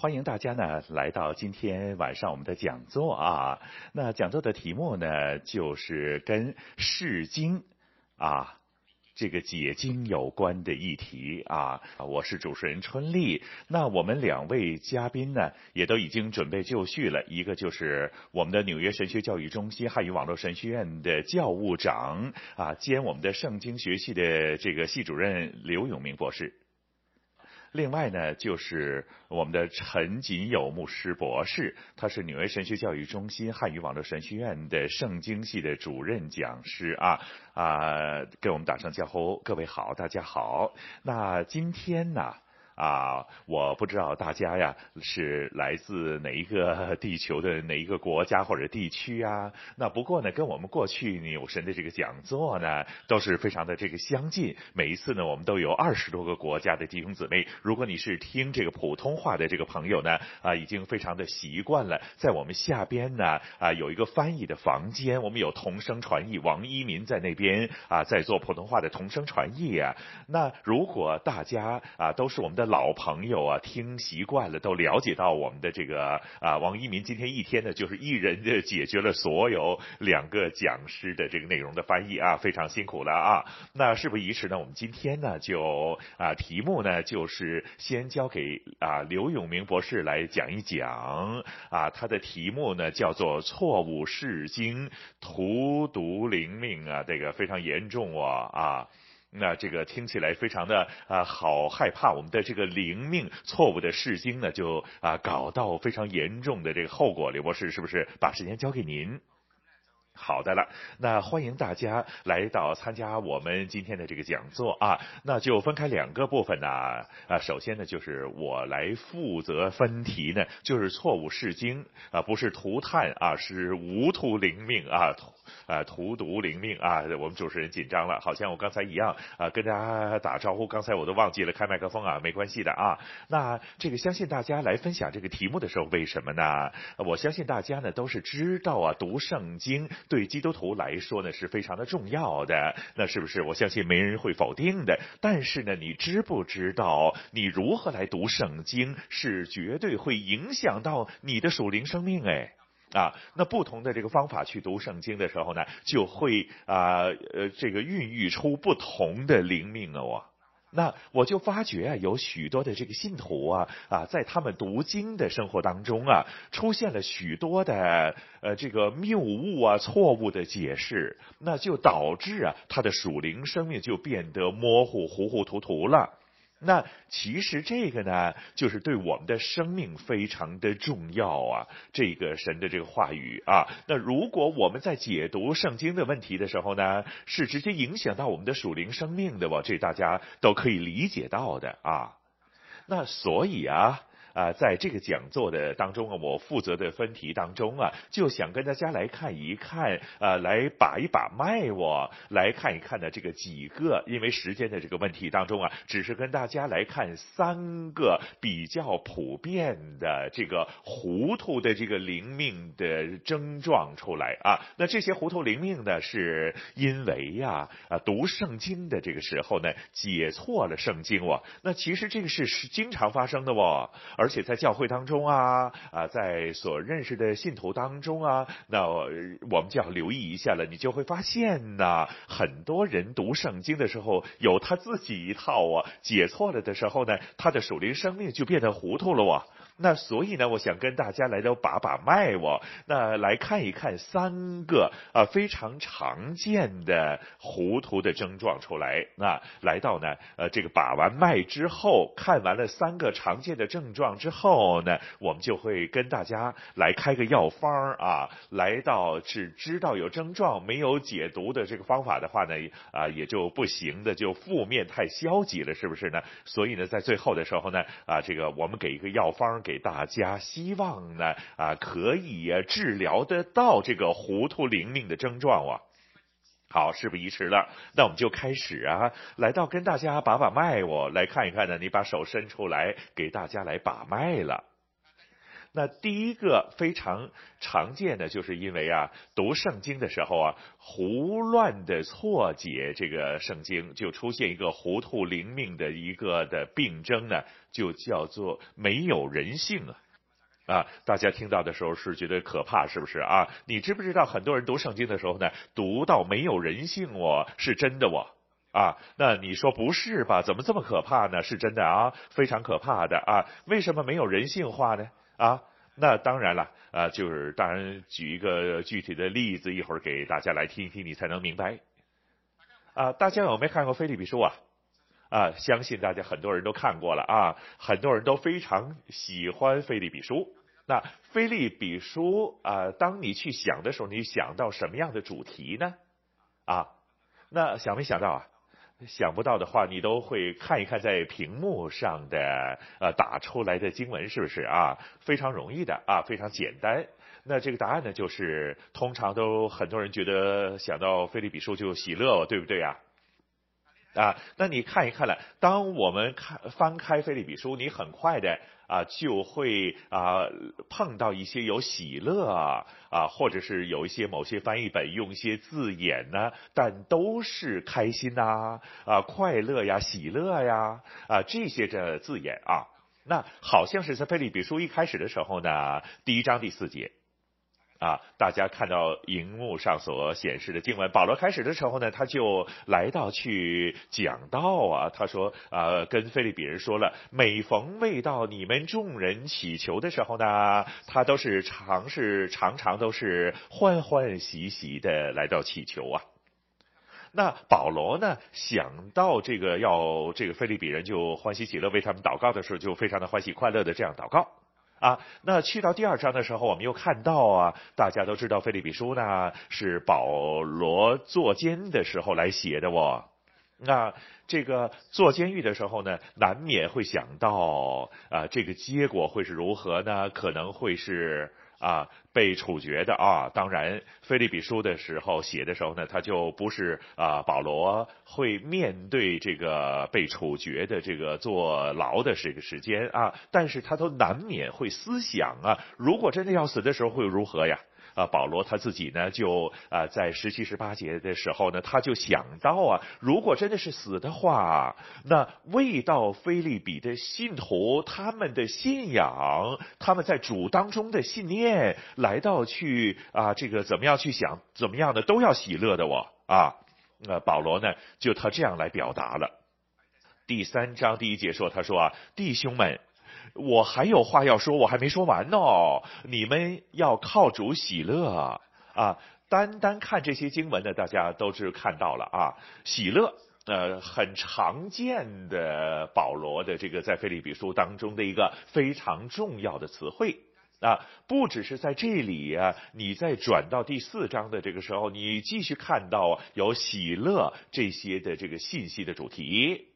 欢迎大家呢来到今天晚上我们的讲座啊。那讲座的题目呢就是跟释经啊这个解经有关的议题啊。我是主持人春丽。那我们两位嘉宾呢也都已经准备就绪了，一个就是我们的纽约神学教育中心汉语网络神学院的教务长啊，兼我们的圣经学系的这个系主任刘永明博士。另外呢，就是我们的陈锦友牧师博士，他是纽约神学教育中心汉语网络神学院的圣经系的主任讲师啊啊，给我们打声招呼，各位好，大家好。那今天呢？啊我不知道大家呀是来自哪一个地球的哪一个国家或者地区啊？那不过呢，跟我们过去纽神的这个讲座呢，都是非常的这个相近。每一次呢，我们都有二十多个国家的弟兄姊妹。如果你是听这个普通话的这个朋友呢，啊，已经非常的习惯了。在我们下边呢，啊，有一个翻译的房间，我们有同声传译，王一民在那边啊，在做普通话的同声传译啊。那如果大家啊都是我们的。老朋友啊，听习惯了，都了解到我们的这个啊，王一民今天一天呢，就是一人的解决了所有两个讲师的这个内容的翻译啊，非常辛苦了啊。那事不宜迟呢，我们今天呢就啊，题目呢就是先交给啊刘永明博士来讲一讲啊，他的题目呢叫做错误释经，荼毒灵命啊，这个非常严重啊啊。那这个听起来非常的啊，好害怕，我们的这个灵命错误的释经呢，就啊搞到非常严重的这个后果。刘博士是不是把时间交给您？好的了，那欢迎大家来到参加我们今天的这个讲座啊，那就分开两个部分呢啊，首先呢就是我来负责分题呢，就是错误释经啊，不是涂炭啊，是无涂灵命啊。啊，荼毒灵命啊！我们主持人紧张了，好像我刚才一样啊，跟大家打招呼。刚才我都忘记了开麦克风啊，没关系的啊。那这个相信大家来分享这个题目的时候，为什么呢？我相信大家呢都是知道啊，读圣经对基督徒来说呢是非常的重要的。那是不是？我相信没人会否定的。但是呢，你知不知道你如何来读圣经是绝对会影响到你的属灵生命哎。啊，那不同的这个方法去读圣经的时候呢，就会啊呃这个孕育出不同的灵命啊、哦。那我就发觉啊，有许多的这个信徒啊啊，在他们读经的生活当中啊，出现了许多的呃这个谬误啊、错误的解释，那就导致啊他的属灵生命就变得模糊、糊糊涂涂了。那其实这个呢，就是对我们的生命非常的重要啊。这个神的这个话语啊，那如果我们在解读圣经的问题的时候呢，是直接影响到我们的属灵生命的，我这大家都可以理解到的啊。那所以啊。啊，在这个讲座的当中啊，我负责的分题当中啊，就想跟大家来看一看，啊，来把一把脉，我来看一看的这个几个，因为时间的这个问题当中啊，只是跟大家来看三个比较普遍的这个糊涂的这个灵命的症状出来啊。那这些糊涂灵命呢，是因为呀，啊，读圣经的这个时候呢，解错了圣经哦。那其实这个是是经常发生的哦，而而且在教会当中啊，啊，在所认识的信徒当中啊，那我们就要留意一下了。你就会发现呢，很多人读圣经的时候有他自己一套啊，解错了的时候呢，他的属灵生命就变得糊涂了啊。那所以呢，我想跟大家来都把把脉哦，那来看一看三个啊非常常见的糊涂的症状出来。那来到呢，呃，这个把完脉之后，看完了三个常见的症状之后呢，我们就会跟大家来开个药方啊。来到只知道有症状没有解毒的这个方法的话呢，啊也就不行的，就负面太消极了，是不是呢？所以呢，在最后的时候呢，啊这个我们给一个药方。给大家希望呢啊，可以治疗得到这个糊涂灵命的症状啊。好，事不宜迟了，那我们就开始啊，来到跟大家把把脉，我来看一看呢。你把手伸出来，给大家来把脉了。那第一个非常常见的，就是因为啊，读圣经的时候啊，胡乱的错解这个圣经，就出现一个糊涂灵命的一个的病症呢，就叫做没有人性啊！啊，大家听到的时候是觉得可怕，是不是啊？你知不知道很多人读圣经的时候呢，读到没有人性哦，是真的哦啊？那你说不是吧？怎么这么可怕呢？是真的啊，非常可怕的啊！为什么没有人性化呢？啊，那当然了，啊，就是当然举一个具体的例子，一会儿给大家来听一听，你才能明白。啊，大家有没有看过《腓立比书》啊？啊，相信大家很多人都看过了啊，很多人都非常喜欢《腓立比书》。那《腓立比书》啊，当你去想的时候，你想到什么样的主题呢？啊，那想没想到啊？想不到的话，你都会看一看在屏幕上的呃打出来的经文是不是啊？非常容易的啊，非常简单。那这个答案呢，就是通常都很多人觉得想到腓立比书就喜乐，对不对呀？啊，那你看一看了，当我们看翻开腓立比书，你很快的。啊，就会啊碰到一些有喜乐啊，啊，或者是有一些某些翻译本用一些字眼呢，但都是开心呐，啊，快乐呀，喜乐呀，啊，这些的字眼啊，那好像是在腓立比书一开始的时候呢，第一章第四节。啊，大家看到荧幕上所显示的经文，保罗开始的时候呢，他就来到去讲道啊，他说啊，跟腓立比人说了，每逢未到你们众人祈求的时候呢，他都是常是常常都是欢欢喜喜的来到祈求啊。那保罗呢，想到这个要这个腓立比人就欢喜喜乐为他们祷告的时候，就非常的欢喜快乐的这样祷告。啊，那去到第二章的时候，我们又看到啊，大家都知道《腓立比书》呢是保罗坐监的时候来写的哦。那这个坐监狱的时候呢，难免会想到啊，这个结果会是如何呢？可能会是。啊，被处决的啊，当然，腓立比书的时候写的时候呢，他就不是啊，保罗会面对这个被处决的这个坐牢的这个时间啊，但是他都难免会思想啊，如果真的要死的时候会如何呀？啊，保罗他自己呢，就啊，在十七、十八节的时候呢，他就想到啊，如果真的是死的话，那未到菲利比的信徒，他们的信仰，他们在主当中的信念，来到去啊，这个怎么样去想，怎么样的都要喜乐的我啊，那保罗呢，就他这样来表达了。第三章第一节说，他说啊，弟兄们。我还有话要说，我还没说完呢。你们要靠主喜乐啊！单单看这些经文呢，大家都是看到了啊。喜乐，呃，很常见的保罗的这个在腓立比书当中的一个非常重要的词汇啊。不只是在这里啊，你在转到第四章的这个时候，你继续看到有喜乐这些的这个信息的主题。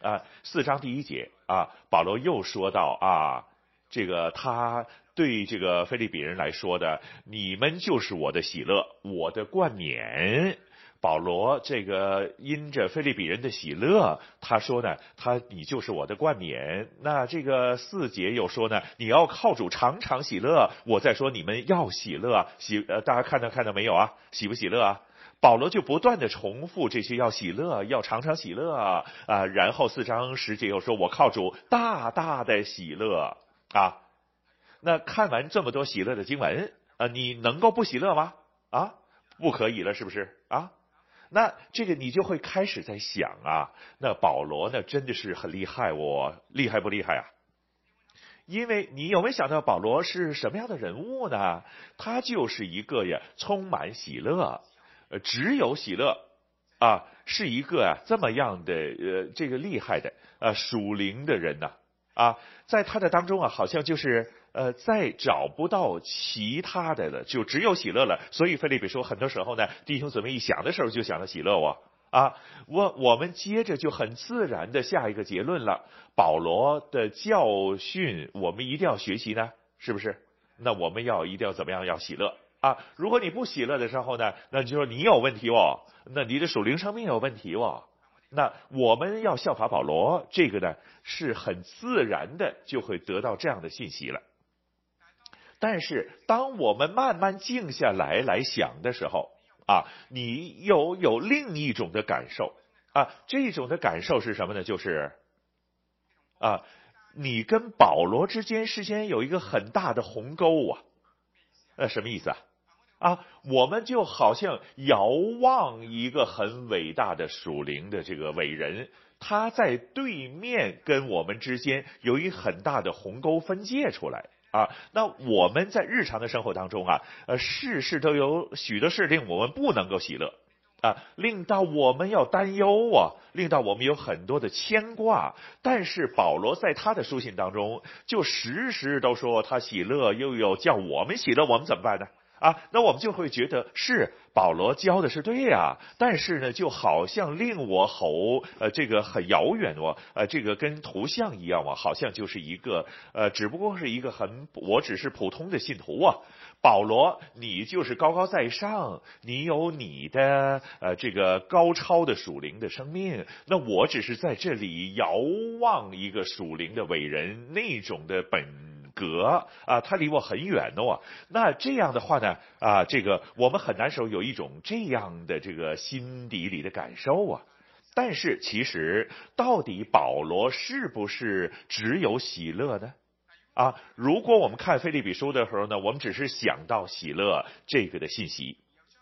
啊，四章第一节啊，保罗又说到啊，这个他对这个腓利比人来说的，你们就是我的喜乐，我的冠冕。保罗这个因着腓利比人的喜乐，他说呢，他你就是我的冠冕。那这个四节又说呢，你要靠主常常喜乐。我再说你们要喜乐，喜呃，大家看到看到没有啊？喜不喜乐啊？保罗就不断的重复这些要喜乐，要常常喜乐啊，然后四章十节又说，我靠主大大的喜乐啊。那看完这么多喜乐的经文啊，你能够不喜乐吗？啊，不可以了，是不是啊？那这个你就会开始在想啊，那保罗呢真的是很厉害，我厉害不厉害啊？因为你有没有想到保罗是什么样的人物呢？他就是一个呀，充满喜乐，呃，只有喜乐，啊，是一个啊这么样的呃这个厉害的呃属灵的人呐，啊，在他的当中啊，好像就是呃再找不到其他的了，就只有喜乐了。所以腓利比说，很多时候呢，弟兄姊妹一想的时候就想到喜乐哦。啊，我我们接着就很自然的下一个结论了。保罗的教训，我们一定要学习呢，是不是？那我们要一定要怎么样？要喜乐啊！如果你不喜乐的时候呢，那就说你有问题哦，那你的属灵生命有问题哦。那我们要效法保罗，这个呢是很自然的就会得到这样的信息了。但是当我们慢慢静下来来想的时候，啊，你有有另一种的感受啊，这种的感受是什么呢？就是啊，你跟保罗之间事先有一个很大的鸿沟啊，呃，什么意思啊？啊，我们就好像遥望一个很伟大的属灵的这个伟人，他在对面跟我们之间有一很大的鸿沟分界出来。啊，那我们在日常的生活当中啊，呃，事事都有许多事令我们不能够喜乐，啊，令到我们要担忧啊，令到我们有很多的牵挂。但是保罗在他的书信当中，就时时都说他喜乐，又有叫我们喜乐，我们怎么办呢？啊，那我们就会觉得是保罗教的是对呀，但是呢，就好像令我吼，呃，这个很遥远哦，呃，这个跟图像一样啊，好像就是一个，呃，只不过是一个很，我只是普通的信徒啊。保罗，你就是高高在上，你有你的，呃，这个高超的属灵的生命，那我只是在这里遥望一个属灵的伟人那种的本。隔啊，他离我很远的哦。那这样的话呢，啊，这个我们很难受，有一种这样的这个心底里的感受啊。但是其实，到底保罗是不是只有喜乐呢？啊，如果我们看菲利比书的时候呢，我们只是想到喜乐这个的信息。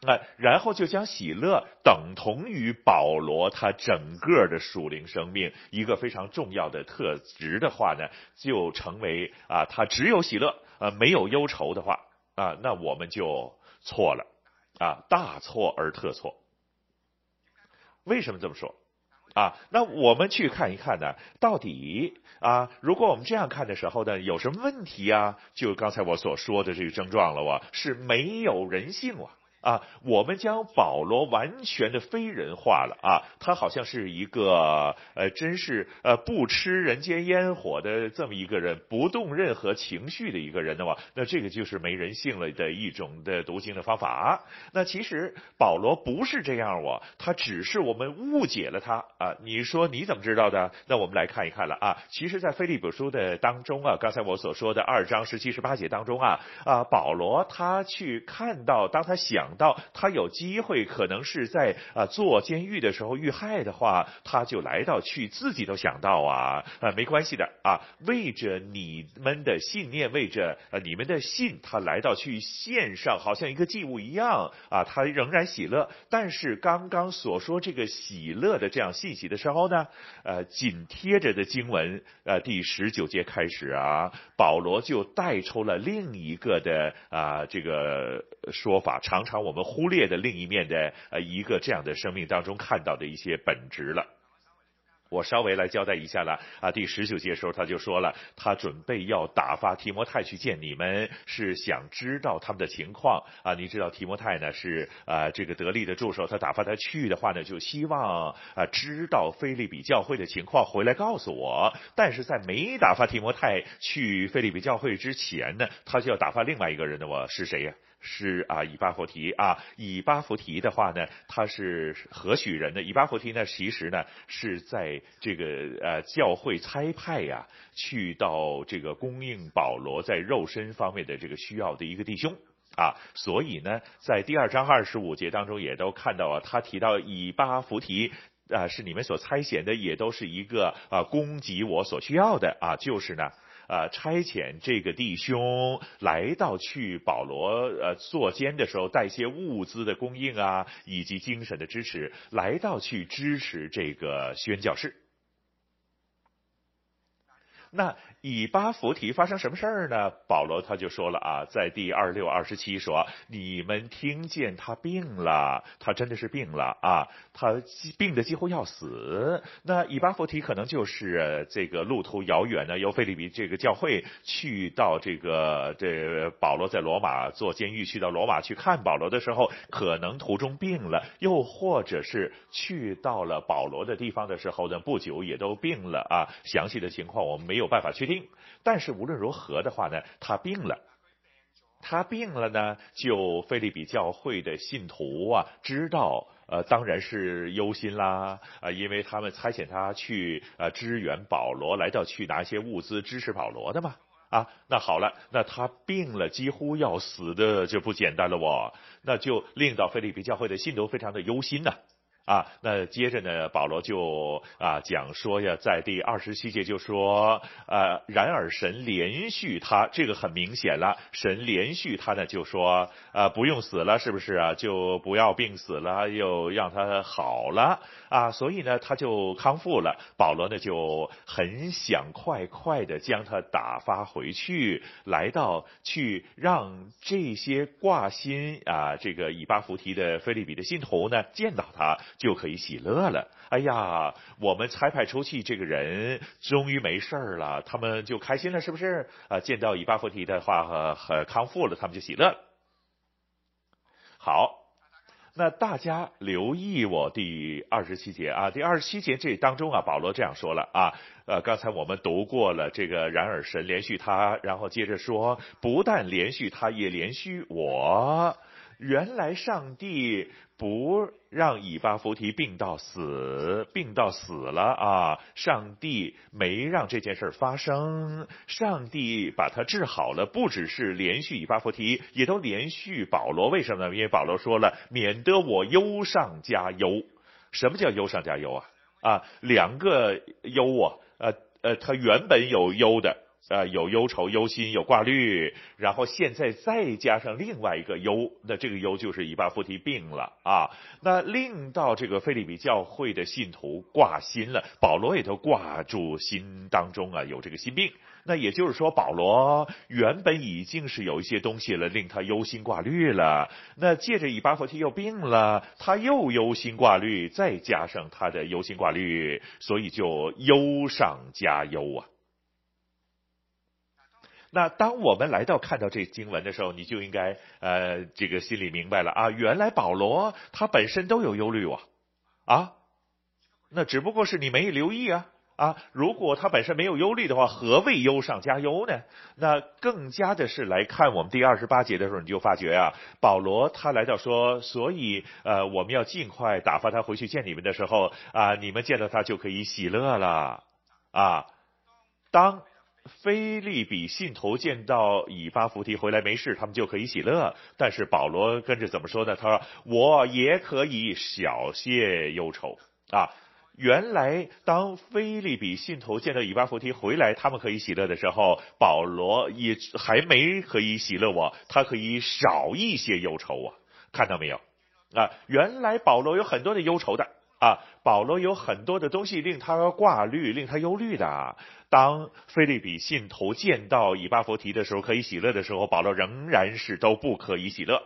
那然后就将喜乐等同于保罗他整个的属灵生命一个非常重要的特质的话呢，就成为啊，他只有喜乐，啊，没有忧愁的话啊，那我们就错了啊，大错而特错。为什么这么说啊？那我们去看一看呢，到底啊，如果我们这样看的时候呢，有什么问题啊？就刚才我所说的这个症状了哇，是没有人性了。啊我们将保罗完全的非人化了啊，他好像是一个呃，真是呃不吃人间烟火的这么一个人，不动任何情绪的一个人的话，那这个就是没人性了的一种的读经的方法。那其实保罗不是这样哦，他只是我们误解了他啊。你说你怎么知道的？那我们来看一看了啊。其实，在腓立比书的当中啊，刚才我所说的二章十七十八节当中啊啊，保罗他去看到，当他想。到他有机会可能是在啊坐监狱的时候遇害的话，他就来到去自己都想到啊啊没关系的啊，为着你们的信念，为着呃你们的信，他来到去献上，好像一个祭物一样啊，他仍然喜乐。但是刚刚所说这个喜乐的这样信息的时候呢，呃紧贴着的经文呃第十九节开始啊，保罗就带出了另一个的啊这个说法，常常。我们忽略的另一面的呃一个这样的生命当中看到的一些本质了，我稍微来交代一下了啊。第十九节时候他就说了，他准备要打发提摩太去见你们，是想知道他们的情况啊。你知道提摩太呢是啊这个得力的助手，他打发他去的话呢，就希望啊知道腓利比教会的情况，回来告诉我。但是在没打发提摩太去腓利比教会之前呢，他就要打发另外一个人的，我是谁呀？是啊，以巴弗提啊，以巴弗提的话呢，他是何许人呢？以巴弗提呢，其实呢是在这个呃教会差派呀，去到这个供应保罗在肉身方面的这个需要的一个弟兄啊，所以呢，在第二章二十五节当中也都看到啊，他提到以巴弗提啊是你们所差遣的，也都是一个啊供给我所需要的啊，就是呢。呃，差遣这个弟兄来到去保罗呃坐监的时候，带些物资的供应啊，以及精神的支持，来到去支持这个宣教士。那以巴弗提发生什么事儿呢？保罗他就说了啊，在第二六二十七说，你们听见他病了，他真的是病了啊，他病得几乎要死。那以巴弗提可能就是这个路途遥远呢，由腓立比这个教会去到这个这保罗在罗马坐监狱，去到罗马去看保罗的时候，可能途中病了，又或者是去到了保罗的地方的时候呢，不久也都病了啊。详细的情况我们没有有办法确。定，但是无论如何的话呢，他病了，他病了呢，就腓立比教会的信徒啊，知道，呃，当然是忧心啦，啊、呃，因为他们差遣他去呃支援保罗，来到去拿一些物资支持保罗的嘛，啊，那好了，那他病了，几乎要死的就不简单了哦，那就令到腓立比教会的信徒非常的忧心呐。啊那接着呢，保罗就啊讲说呀，在第二十七节就说，呃，然而神连续他，这个很明显了，神连续他呢，就说，呃，不用死了，是不是啊？就不要病死了，又让他好了啊，所以呢，他就康复了。保罗呢就很想快快的将他打发回去，来到去让这些挂心啊这个以巴弗提的腓利比的信徒呢见到他。就可以喜乐了。哎呀，我们差派出去这个人终于没事了，他们就开心了，是不是？啊，见到以巴弗提的话和和康复了，他们就喜乐了。好，那大家留意我第二十七节啊，第二十七节这当中啊，保罗这样说了啊，呃，刚才我们读过了这个，然而神连续他，然后接着说，不但连续他，也连续我。原来上帝不让以巴弗提病到死，病到死了啊！上帝没让这件事发生，上帝把他治好了，不只是连续以巴弗提，也都连续保罗。为什么呢？因为保罗说了，免得我忧上加忧。什么叫忧上加忧啊？啊，两个忧啊，呃呃，他原本有忧的。呃，有忧愁、忧心、有挂虑，然后现在再加上另外一个忧，那这个忧就是以巴弗提病了啊，那令到这个腓利比教会的信徒挂心了，保罗也都挂住心当中啊，有这个心病。那也就是说，保罗原本已经是有一些东西了，令他忧心挂虑了。那借着以巴弗提又病了，他又忧心挂虑，再加上他的忧心挂虑，所以就忧上加忧啊。那当我们来到看到这经文的时候，你就应该呃这个心里明白了啊，原来保罗他本身都有忧虑啊，啊，那只不过是你没留意啊。啊，如果他本身没有忧虑的话，何谓忧上加忧呢？那更加的是来看我们第二十八节的时候，你就发觉啊，保罗他来到说，所以呃我们要尽快打发他回去见你们的时候啊，你们见到他就可以喜乐了。啊，当。腓利比信徒见到以巴弗提回来没事，他们就可以喜乐。但是保罗跟着怎么说呢？他说：“我也可以小些忧愁啊。”原来当腓利比信徒见到以巴弗提回来，他们可以喜乐的时候，保罗也还没可以喜乐我，他可以少一些忧愁啊。看到没有？啊，原来保罗有很多的忧愁的。啊，保罗有很多的东西令他挂虑，令他忧虑的。当腓利比信徒见到以巴弗提的时候，可以喜乐的时候，保罗仍然是都不可以喜乐。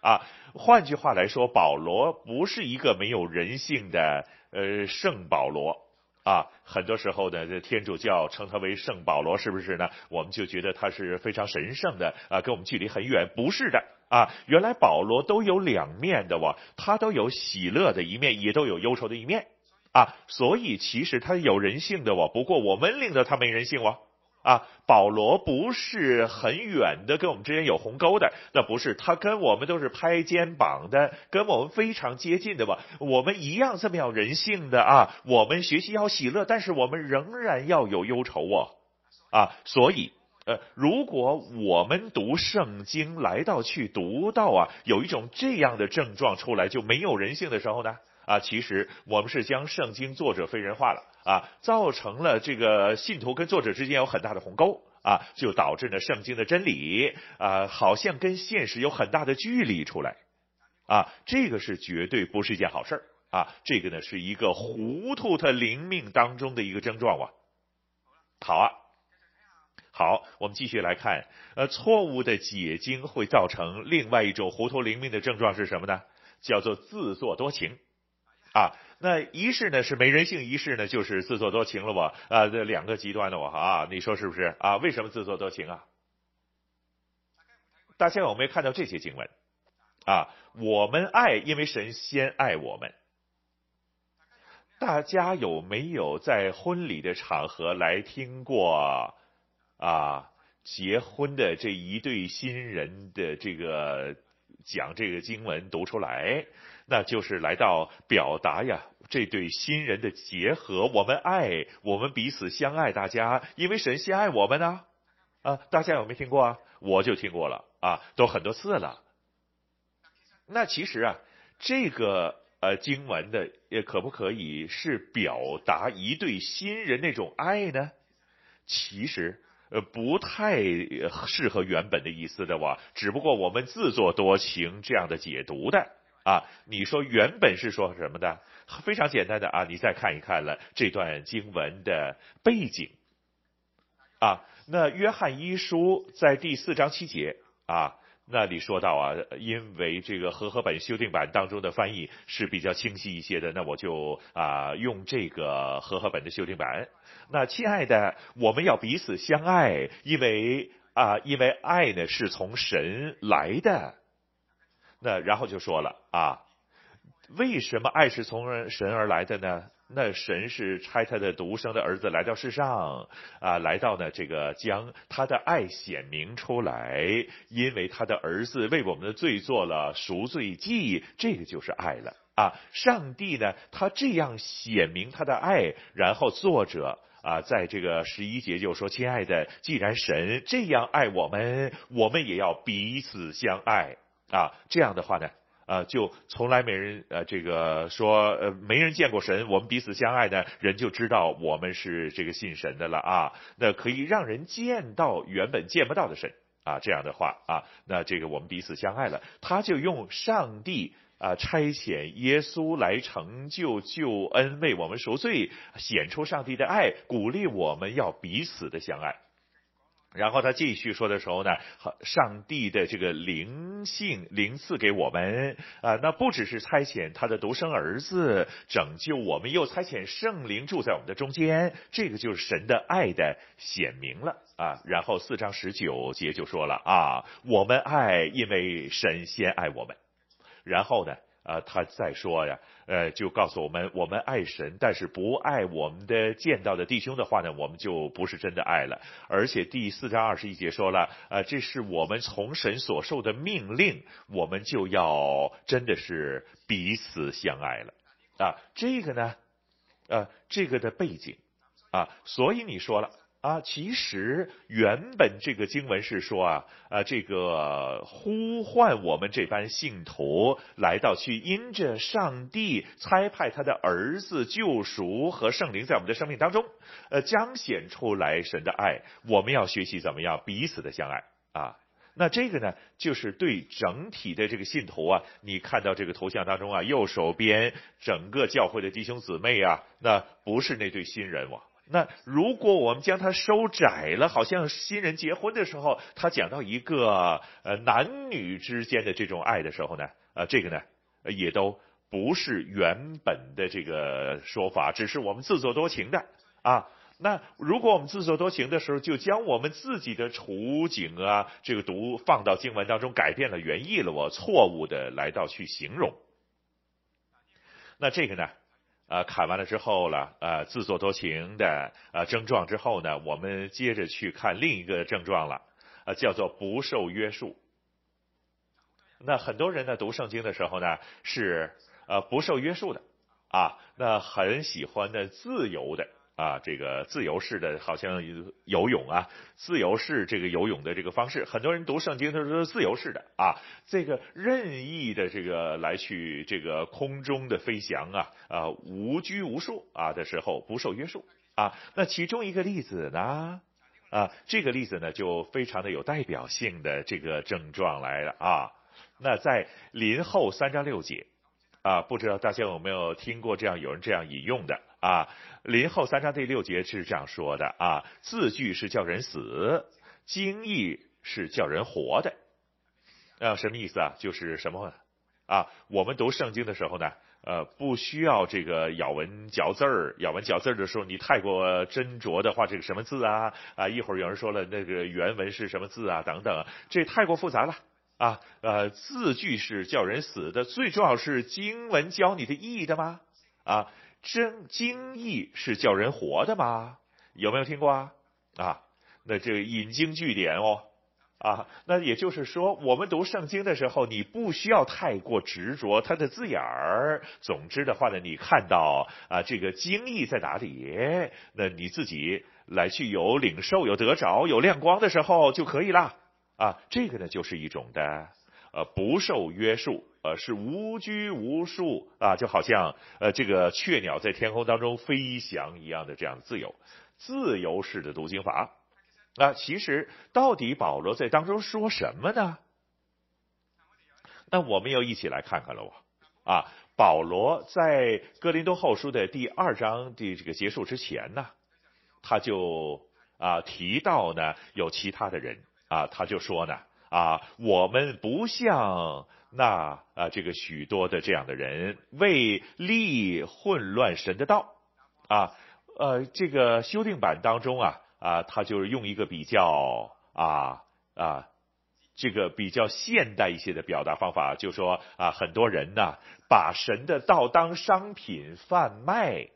啊，换句话来说，保罗不是一个没有人性的呃圣保罗。啊，很多时候呢，这天主教称他为圣保罗，是不是呢？我们就觉得他是非常神圣的啊，跟我们距离很远。不是的。啊，原来保罗都有两面的哇，他都有喜乐的一面，也都有忧愁的一面。啊，所以其实他有人性的哇，不过我们令到他没人性哇啊，保罗不是很远的跟我们之间有鸿沟的，那不是，他跟我们都是拍肩膀的，跟我们非常接近的吧，我们一样这么有人性的啊，我们学习要喜乐，但是我们仍然要有忧愁哦。啊，所以。呃，如果我们读圣经来到去读到啊，有一种这样的症状出来，就没有人性的时候呢，啊，其实我们是将圣经作者非人化了啊，造成了这个信徒跟作者之间有很大的鸿沟啊，就导致呢圣经的真理啊，好像跟现实有很大的距离出来。啊，这个是绝对不是一件好事啊，这个呢是一个糊涂的灵命当中的一个症状啊，好啊。好，我们继续来看，呃，错误的解经会造成另外一种糊涂灵命的症状是什么呢？叫做自作多情，啊，那一世呢是没人性，一世呢就是自作多情了我，啊，这两个极端的我啊，你说是不是啊？为什么自作多情啊？大家有没有看到这些经文？啊，我们爱，因为神先爱我们。大家有没有在婚礼的场合来听过？啊，结婚的这一对新人的这个讲这个经文读出来，那就是来到表达呀，这对新人的结合。我们爱，我们彼此相爱，大家因为神先爱我们呢。啊，大家有没听过啊？我就听过了啊，都很多次了。那其实啊，这个呃经文的也可不可以是表达一对新人那种爱呢？其实。呃，不太适合原本的意思的哇，只不过我们自作多情这样的解读的啊。你说原本是说什么的？非常简单的啊，你再看一看了这段经文的背景啊。那约翰一书在第四章七节啊。那里说到啊，因为这个和合本修订版当中的翻译是比较清晰一些的，那我就啊用这个和合本的修订版。那亲爱的，我们要彼此相爱，因为啊，因为爱呢是从神来的。那然后就说了啊，为什么爱是从神而来的呢？那神是差他的独生的儿子来到世上啊，来到呢这个将他的爱显明出来，因为他的儿子为我们的罪做了赎罪祭，这个就是爱了啊。上帝呢，他这样显明他的爱，然后作者啊，在这个十一节就说：“亲爱的，既然神这样爱我们，我们也要彼此相爱啊。”这样的话呢。啊，就从来没人呃，这个说呃，没人见过神，我们彼此相爱呢，人就知道我们是这个信神的了啊。那可以让人见到原本见不到的神啊，这样的话啊，那这个我们彼此相爱了，他就用上帝啊差遣耶稣来成就救恩，为我们赎罪，显出上帝的爱，鼓励我们要彼此的相爱。然后他继续说的时候呢，上帝的这个灵性灵赐给我们啊，那不只是差遣他的独生儿子拯救我们，又差遣圣灵住在我们的中间，这个就是神的爱的显明了啊。然后四章十九节就说了啊，我们爱，因为神先爱我们。然后呢？啊，他再说呀，呃，就告诉我们，我们爱神，但是不爱我们的见到的弟兄的话呢，我们就不是真的爱了。而且第四章二十一节说了，啊，这是我们从神所受的命令，我们就要真的是彼此相爱了。啊，这个呢，呃，这个的背景，啊，所以你说了。啊，其实原本这个经文是说啊，啊，这个呼唤我们这班信徒来到去，因着上帝差派他的儿子救赎和圣灵在我们的生命当中，呃，彰显出来神的爱。我们要学习怎么样彼此的相爱啊。那这个呢，就是对整体的这个信徒啊，你看到这个图像当中啊，右手边整个教会的弟兄姊妹啊，那不是那对新人哇。那如果我们将它收窄了，好像新人结婚的时候，他讲到一个呃男女之间的这种爱的时候呢，呃，这个呢也都不是原本的这个说法，只是我们自作多情的啊。那如果我们自作多情的时候，就将我们自己的处境啊，这个读放到经文当中，改变了原意了，我错误的来到去形容。那这个呢？啊，砍完了之后了，啊，自作多情的啊症状之后呢，我们接着去看另一个症状了，啊，叫做不受约束。那很多人呢读圣经的时候呢是呃不受约束的，啊，那很喜欢的自由的。啊，这个自由式的，好像游泳啊，自由式这个游泳的这个方式，很多人读圣经都是自由式的啊，这个任意的这个来去这个空中的飞翔啊，啊无拘无束啊的时候不受约束啊。那其中一个例子呢，啊，这个例子呢就非常的有代表性的这个症状来了啊。那在林后三章六节。啊，不知道大家有没有听过这样有人这样引用的啊？林后三章第六节是这样说的啊：字句是叫人死，经义是叫人活的。啊，什么意思啊？就是什么啊？我们读圣经的时候呢，呃，不需要这个咬文嚼字儿，咬文嚼字儿的时候，你太过斟酌的话，这个什么字啊？啊，一会儿有人说了那个原文是什么字啊？等等，这太过复杂了啊！呃，字句是叫人死的，最重要是经文教你的义的吗？啊，真经义是叫人活的吗？有没有听过啊？啊，那这个引经据典哦。啊，那也就是说，我们读圣经的时候，你不需要太过执着它的字眼儿。总之的话呢，你看到啊，这个经义在哪里，那你自己来去有领受、有得着、有亮光的时候就可以了。啊，这个呢，就是一种的呃不受约束，呃是无拘无束啊，就好像呃这个雀鸟在天空当中飞翔一样的这样自由、自由式的读经法。那其实到底保罗在当中说什么呢？那我们要一起来看看了啊，保罗在哥林多后书的第二章的这个结束之前呢，他就啊提到呢有其他的人啊，他就说呢啊，我们不像那啊这个许多的这样的人为利混乱神的道啊，呃这个修订版当中啊。啊，他就是用一个比较啊啊，这个比较现代一些的表达方法，就说啊，很多人呢把神的道当商品贩卖，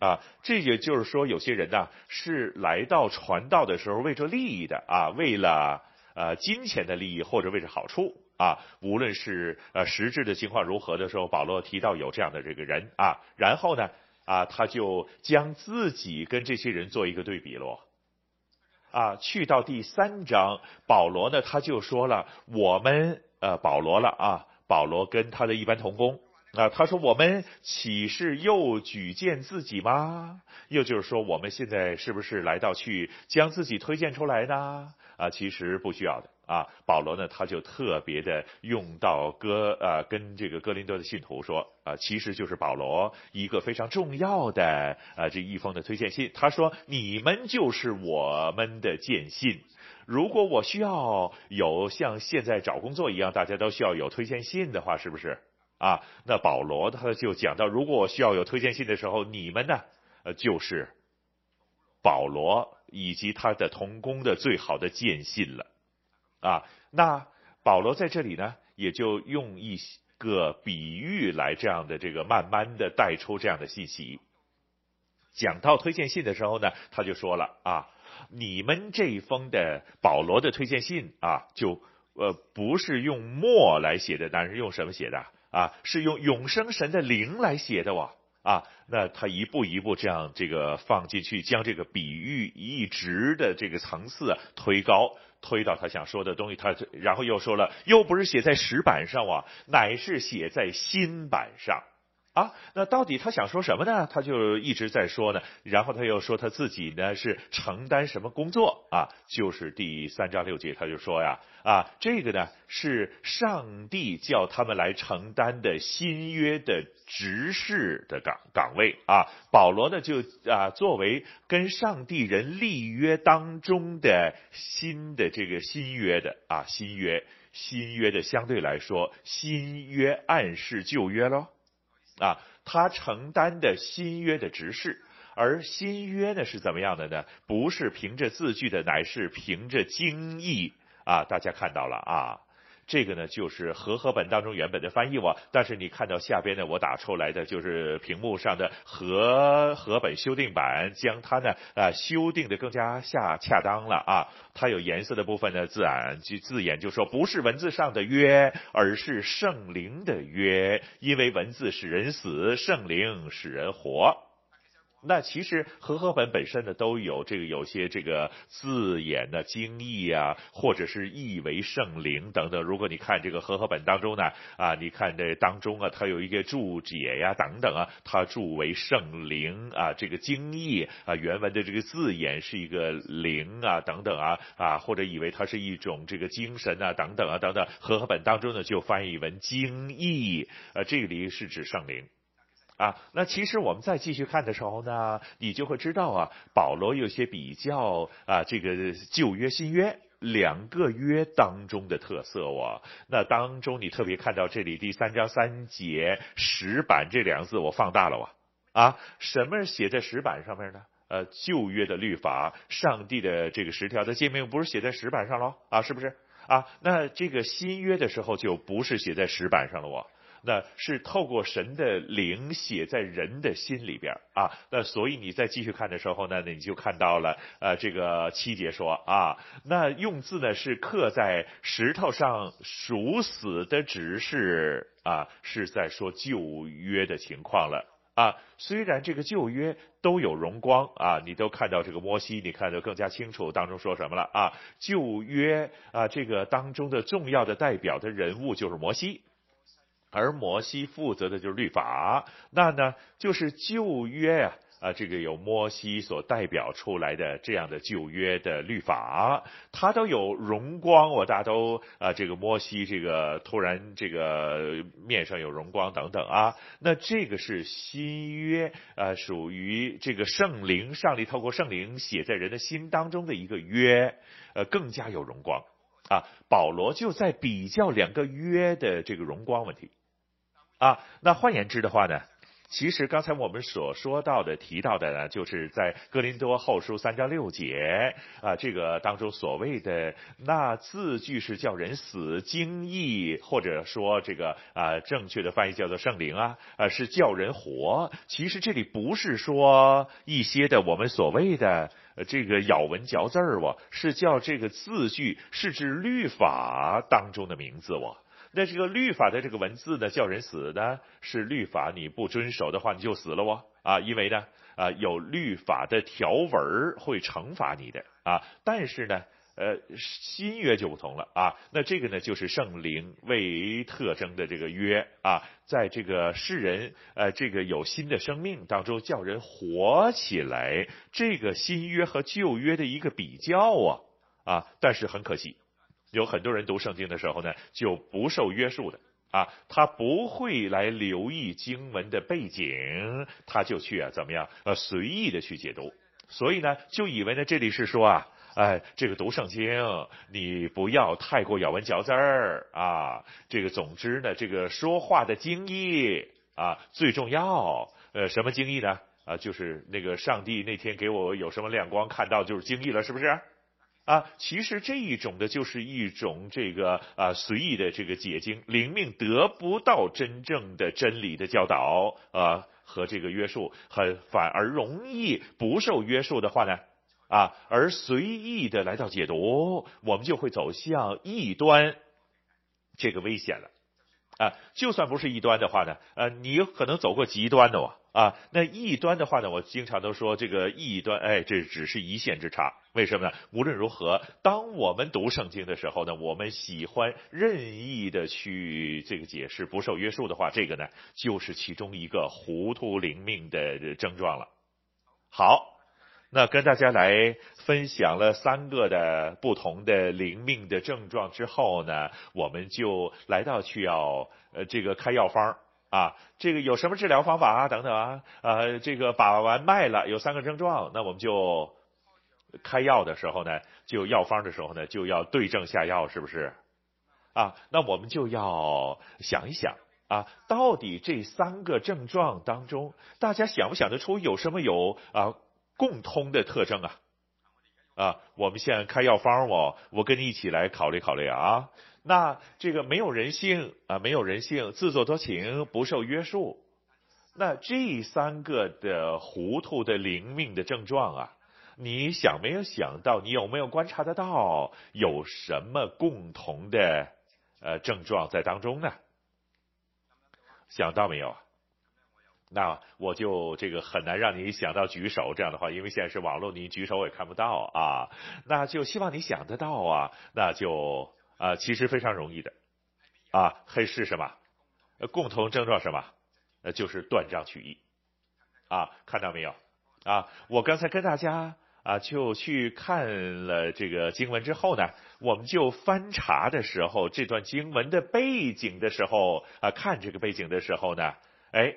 啊，这也就是说，有些人呢是来到传道的时候为着利益的啊，为了呃金钱的利益或者为着好处啊，无论是呃实质的情况如何的时候，保罗提到有这样的这个人啊，然后呢。啊，他就将自己跟这些人做一个对比喽。啊，去到第三章，保罗呢，他就说了，我们呃，保罗了啊，保罗跟他的一般同工啊，他说，我们岂是又举荐自己吗？又就是说，我们现在是不是来到去将自己推荐出来呢？啊，其实不需要的。啊，保罗呢，他就特别的用到哥，呃，跟这个哥林多的信徒说，啊，其实就是保罗一个非常重要的，啊，这一封的推荐信。他说：“你们就是我们的荐信。如果我需要有像现在找工作一样，大家都需要有推荐信的话，是不是？啊，那保罗他就讲到，如果我需要有推荐信的时候，你们呢，呃，就是保罗以及他的同工的最好的荐信了。”啊，那保罗在这里呢，也就用一个比喻来这样的这个慢慢的带出这样的信息。讲到推荐信的时候呢，他就说了啊，你们这一封的保罗的推荐信啊，就呃不是用墨来写的，但是用什么写的啊？是用永生神的灵来写的哇啊！那他一步一步这样这个放进去，将这个比喻一直的这个层次啊推高。推到他想说的东西，他然后又说了，又不是写在石板上啊，乃是写在新板上啊。那到底他想说什么呢？他就一直在说呢。然后他又说他自己呢是承担什么工作啊？就是第三章六节他就说呀啊，这个呢是上帝叫他们来承担的新约的执事的岗岗位啊。保罗呢就啊作为跟上帝人立约当中的新的这个新约的啊新约新约的相对来说新约暗示旧约喽啊，他承担的新约的执事，而新约呢是怎么样的呢？不是凭着字句的，乃是凭着经意啊。大家看到了啊。这个呢，就是和合本当中原本的翻译哇，但是你看到下边呢，我打出来的就是屏幕上的和合本修订版，将它呢啊修订的更加下恰当了啊，它有颜色的部分呢字眼就字眼就说不是文字上的约，而是圣灵的约，因为文字使人死，圣灵使人活。那其实和合本本身呢，都有这个有些这个字眼呢、经义啊，或者是译为圣灵等等。如果你看这个和合本当中呢，啊，你看这当中啊，它有一些注解呀等等啊，它注为圣灵啊，这个经义啊，原文的这个字眼是一个灵啊等等啊啊，或者以为它是一种这个精神啊等等啊等等。和合本当中呢就翻译为经义，啊，这里是指圣灵。啊，那其实我们再继续看的时候呢，你就会知道啊，保罗有些比较啊，这个旧约新约两个约当中的特色哇、那当中你特别看到这里第三章三节石板这两个字，我放大了哇。啊，什么写在石板上面呢？呃，旧约的律法，上帝的这个十条的诫命，不是写在石板上喽？啊，是不是？啊，那这个新约的时候就不是写在石板上了哇。那是透过神的灵写在人的心里边啊，那所以你再继续看的时候呢，你就看到了呃这个七节说啊，那用字呢是刻在石头上属死的指示啊，是在说旧约的情况了啊。虽然这个旧约都有荣光啊，你都看到这个摩西，你看得更加清楚当中说什么了啊？旧约啊，这个当中的重要的代表的人物就是摩西。而摩西负责的就是律法，那呢就是旧约啊啊，这个有摩西所代表出来的这样的旧约的律法，它都有荣光，我大都啊这个摩西这个突然这个面上有荣光等等啊，那这个是新约啊，属于这个圣灵，上帝透过圣灵写在人的心当中的一个约，呃，更加有荣光啊。保罗就在比较两个约的这个荣光问题。啊，那换言之的话呢，其实刚才我们所说到的、提到的呢，就是在哥林多后书三章六节啊，这个当中所谓的那字句是叫人死，经义或者说这个啊正确的翻译叫做圣灵啊，啊是叫人活。其实这里不是说一些的我们所谓的这个咬文嚼字儿哦，是叫这个字句是指律法当中的名字哦。那这个律法的这个文字呢，叫人死呢，是律法你不遵守的话，你就死了哦。啊，因为呢啊有律法的条文会惩罚你的。啊，但是呢呃新约就不同了啊，那这个呢就是圣灵为特征的这个约啊，在这个世人呃这个有新的生命当中叫人活起来，这个新约和旧约的一个比较啊啊，但是很可惜。有很多人读圣经的时候呢，就不受约束的啊，他不会来留意经文的背景，他就去啊怎么样呃随意的去解读，所以呢就以为呢这里是说啊，哎这个读圣经你不要太过咬文嚼字儿啊，这个总之呢这个说话的经义啊最重要，呃什么经义呢啊就是那个上帝那天给我有什么亮光看到就是经义了是不是？啊，其实这一种的就是一种这个啊随意的这个解经，灵命得不到真正的真理的教导啊和这个约束，很反而容易不受约束的话呢啊，而随意的来到解读，我们就会走向异端，这个危险了。啊！就算不是异端的话呢，呃，你有可能走过极端的哇。啊，那异端的话呢，我经常都说这个异端，哎，这只是一线之差。为什么呢？无论如何，当我们读圣经的时候呢，我们喜欢任意的去这个解释，不受约束的话，这个呢，就是其中一个糊涂灵命的症状了。好，那跟大家来分享了三个的不同的灵命的症状之后呢，我们就来到去要呃这个开药方。啊，这个有什么治疗方法啊？等等啊，呃，这个把完脉了，有三个症状，那我们就开药的时候呢，就药方的时候呢，就要对症下药，是不是？啊，那我们就要想一想啊，到底这三个症状当中，大家想不想得出有什么有啊共通的特征啊？啊，我们现在开药方哦，我跟你一起来考虑考虑啊。那这个没有人性啊，没有人性，自作多情，不受约束。那这三个的糊涂的灵命的症状啊，你想没有想到？你有没有观察得到有什么共同的呃症状在当中呢？想到没有？那我就这个很难让你想到举手，这样的话，因为现在是网络，你举手我也看不到啊。那就希望你想得到啊，那就啊，其实非常容易的啊，还是什么？共同症状什么？呃，就是断章取义啊，看到没有？啊，我刚才跟大家啊，就去看了这个经文之后呢，我们就翻查的时候，这段经文的背景的时候啊，看这个背景的时候呢，哎。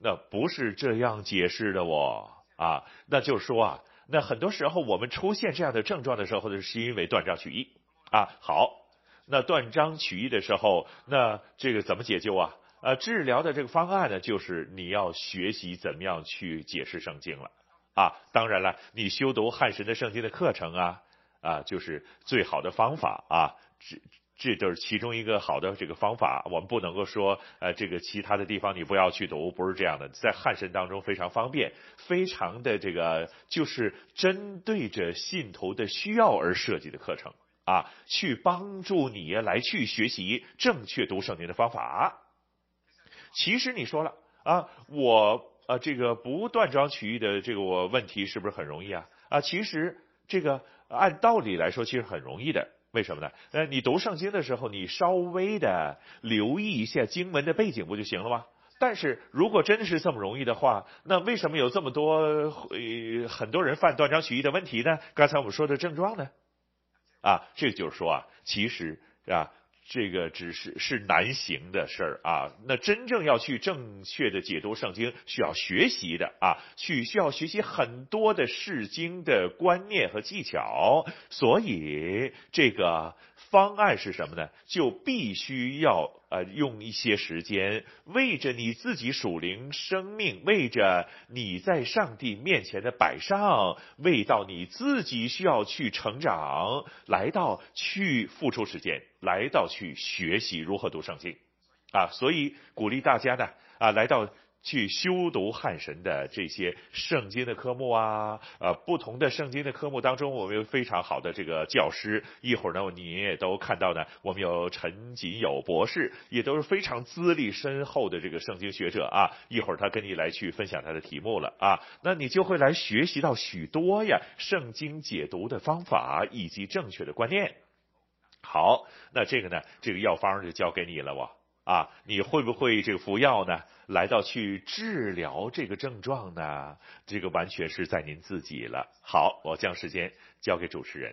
那不是这样解释的哦，啊，那就是说啊，那很多时候我们出现这样的症状的时候呢，是因为断章取义啊。好，那断章取义的时候，那这个怎么解救啊？呃，治疗的这个方案呢，就是你要学习怎么样去解释圣经了啊。当然了，你修读汉神的圣经的课程啊，啊，就是最好的方法啊。这就是其中一个好的这个方法，我们不能够说，呃，这个其他的地方你不要去读，不是这样的，在汉神当中非常方便，非常的这个就是针对着信徒的需要而设计的课程啊，去帮助你来去学习正确读圣经的方法。其实你说了啊，我啊这个不断章取义的这个我问题是不是很容易啊？啊，其实这个按道理来说，其实很容易的。为什么呢？呃，你读圣经的时候，你稍微的留意一下经文的背景不就行了吗？但是如果真的是这么容易的话，那为什么有这么多呃很多人犯断章取义的问题呢？刚才我们说的症状呢？啊，这就是说啊，其实啊。这个只是是难行的事儿啊，那真正要去正确的解读圣经，需要学习的啊，去需要学习很多的释经的观念和技巧，所以这个方案是什么呢？就必须要。呃，用一些时间为着你自己属灵生命，为着你在上帝面前的摆上，为到你自己需要去成长，来到去付出时间，来到去学习如何读圣经，啊，所以鼓励大家呢，啊，来到。去修读汉神的这些圣经的科目啊，呃，不同的圣经的科目当中，我们有非常好的这个教师。一会儿呢，你也都看到呢，我们有陈锦友博士，也都是非常资历深厚的这个圣经学者啊。一会儿他跟你来去分享他的题目了啊，那你就会来学习到许多呀圣经解读的方法以及正确的观念。好，那这个呢，这个药方就交给你了哇。啊，你会不会这个服药呢？来到去治疗这个症状呢？这个完全是在您自己了。好，我将时间交给主持人。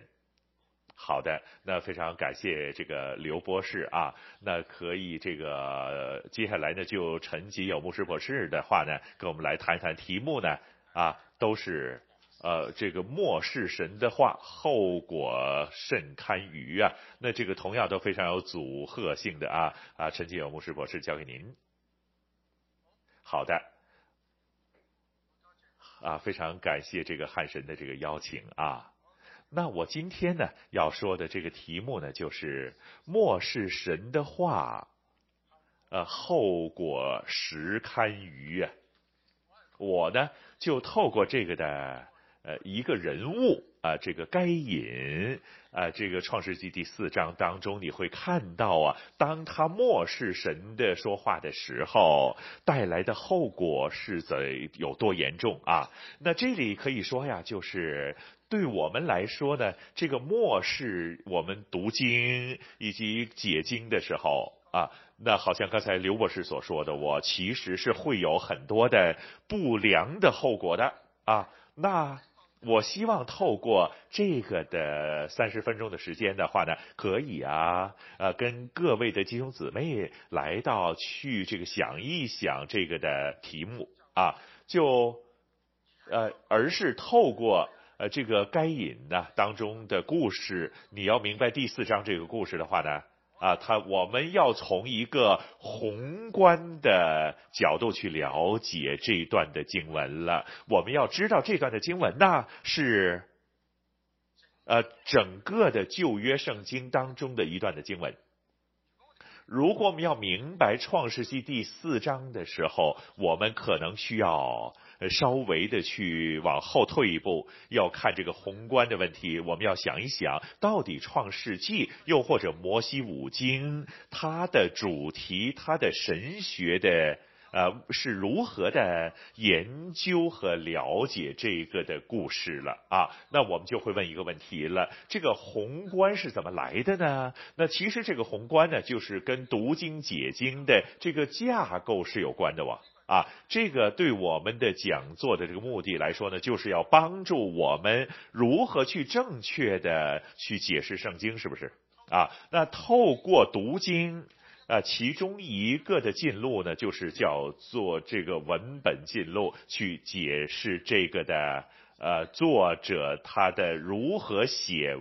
好的，那非常感谢这个刘博士啊。那可以这个接下来呢，就陈吉友牧师博士的话呢，跟我们来谈一谈题目呢啊，都是。呃，这个漠视神的话，后果甚堪虞啊！那这个同样都非常有组合性的啊啊！陈吉友牧师博士交给您。好的，啊，非常感谢这个汉神的这个邀请啊。那我今天呢要说的这个题目呢，就是漠视神的话，呃，后果实堪虞啊。我呢就透过这个的。呃，一个人物啊，这个该隐啊，这个创世纪第四章当中，你会看到啊，当他漠视神的说话的时候，带来的后果是怎有多严重啊？那这里可以说呀，就是对我们来说呢，这个漠视我们读经以及解经的时候啊，那好像刚才刘博士所说的，我其实是会有很多的不良的后果的啊，那。我希望透过这个的三十分钟的时间的话呢，可以啊，呃，跟各位的弟兄姊妹来到去这个想一想这个的题目啊，就呃，而是透过呃这个该隐呢当中的故事，你要明白第四章这个故事的话呢。啊，他我们要从一个宏观的角度去了解这一段的经文了。我们要知道这段的经文呢，是呃整个的旧约圣经当中的一段的经文。如果我们要明白创世纪第四章的时候，我们可能需要。呃稍微的去往后退一步，要看这个宏观的问题，我们要想一想，到底创世纪又或者摩西五经，它的主题，它的神学的呃是如何的研究和了解这个的故事了啊。那我们就会问一个问题了：这个宏观是怎么来的呢？那其实这个宏观呢，就是跟读经解经的这个架构是有关的哇。啊，这个对我们的讲座的这个目的来说呢，就是要帮助我们如何去正确的去解释圣经，是不是？啊，那透过读经，啊，其中一个的进路呢，就是叫做这个文本进路，去解释这个的呃作者他的如何写。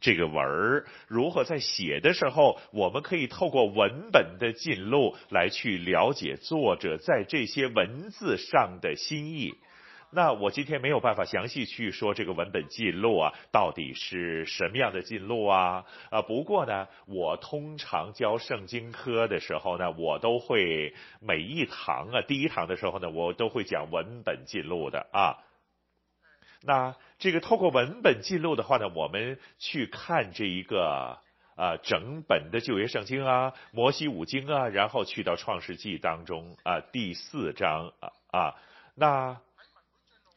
这个文儿如何在写的时候，我们可以透过文本的进录来去了解作者在这些文字上的心意。那我今天没有办法详细去说这个文本进路啊，到底是什么样的进路啊？啊，不过呢，我通常教圣经科的时候呢，我都会每一堂啊，第一堂的时候呢，我都会讲文本进路的啊。那这个透过文本记录的话呢，我们去看这一个啊、整本的旧约圣经啊，摩西五经啊，然后去到创世纪当中啊第四章啊啊那。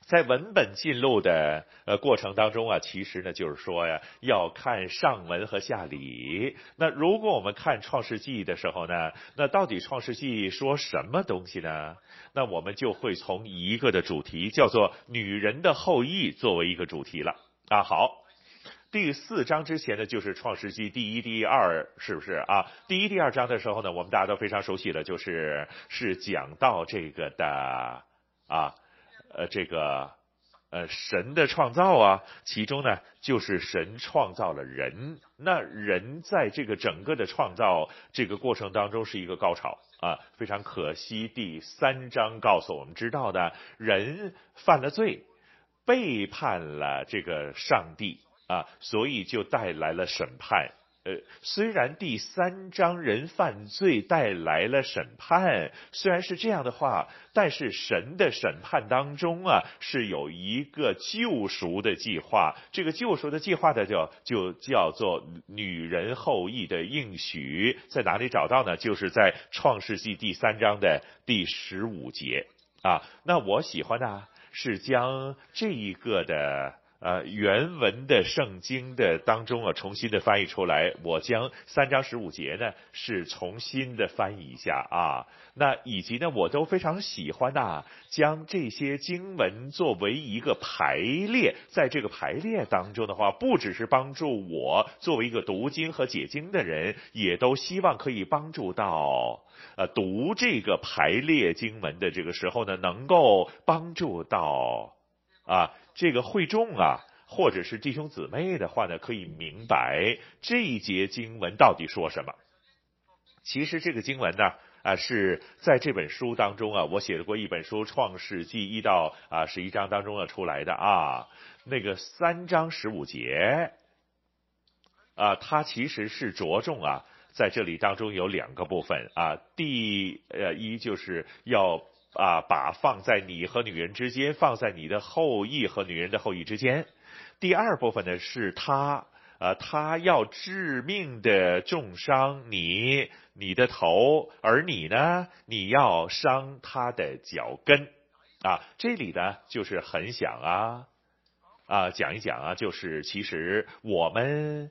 在文本进入的呃过程当中啊，其实呢就是说呀，要看上文和下理。那如果我们看创世纪的时候呢，那到底创世纪说什么东西呢？那我们就会从一个的主题叫做女人的后裔作为一个主题了啊。好，第四章之前呢就是创世纪第一、第二，是不是啊？第一、第二章的时候呢，我们大家都非常熟悉的，就是是讲到这个的啊。呃，这个呃，神的创造啊，其中呢，就是神创造了人。那人在这个整个的创造这个过程当中是一个高潮啊，非常可惜，第三章告诉我们知道的，人犯了罪，背叛了这个上帝啊，所以就带来了审判。呃，虽然第三章人犯罪带来了审判，虽然是这样的话，但是神的审判当中啊，是有一个救赎的计划。这个救赎的计划呢叫就叫做女人后裔的应许，在哪里找到呢？就是在创世纪第三章的第十五节啊。那我喜欢呢，是将这一个的。呃，原文的圣经的当中啊，重新的翻译出来。我将三章十五节呢，是重新的翻译一下啊。那以及呢，我都非常喜欢呐、将这些经文作为一个排列，在这个排列当中的话，不只是帮助我作为一个读经和解经的人，也都希望可以帮助到呃读这个排列经文的这个时候呢，能够帮助到啊。这个会众啊，或者是弟兄姊妹的话呢，可以明白这一节经文到底说什么。其实这个经文呢，啊是在这本书当中啊，我写过一本书《创世纪》一到啊十一章当中啊出来的啊，那个三章十五节，啊，它其实是着重啊，在这里当中有两个部分啊，第呃一就是要。啊，把放在你和女人之间，放在你的后裔和女人的后裔之间。第二部分呢，是他，呃，他要致命的重伤你，你的头，而你呢，你要伤他的脚跟。啊，这里呢，就是很想啊，啊，讲一讲啊，就是其实我们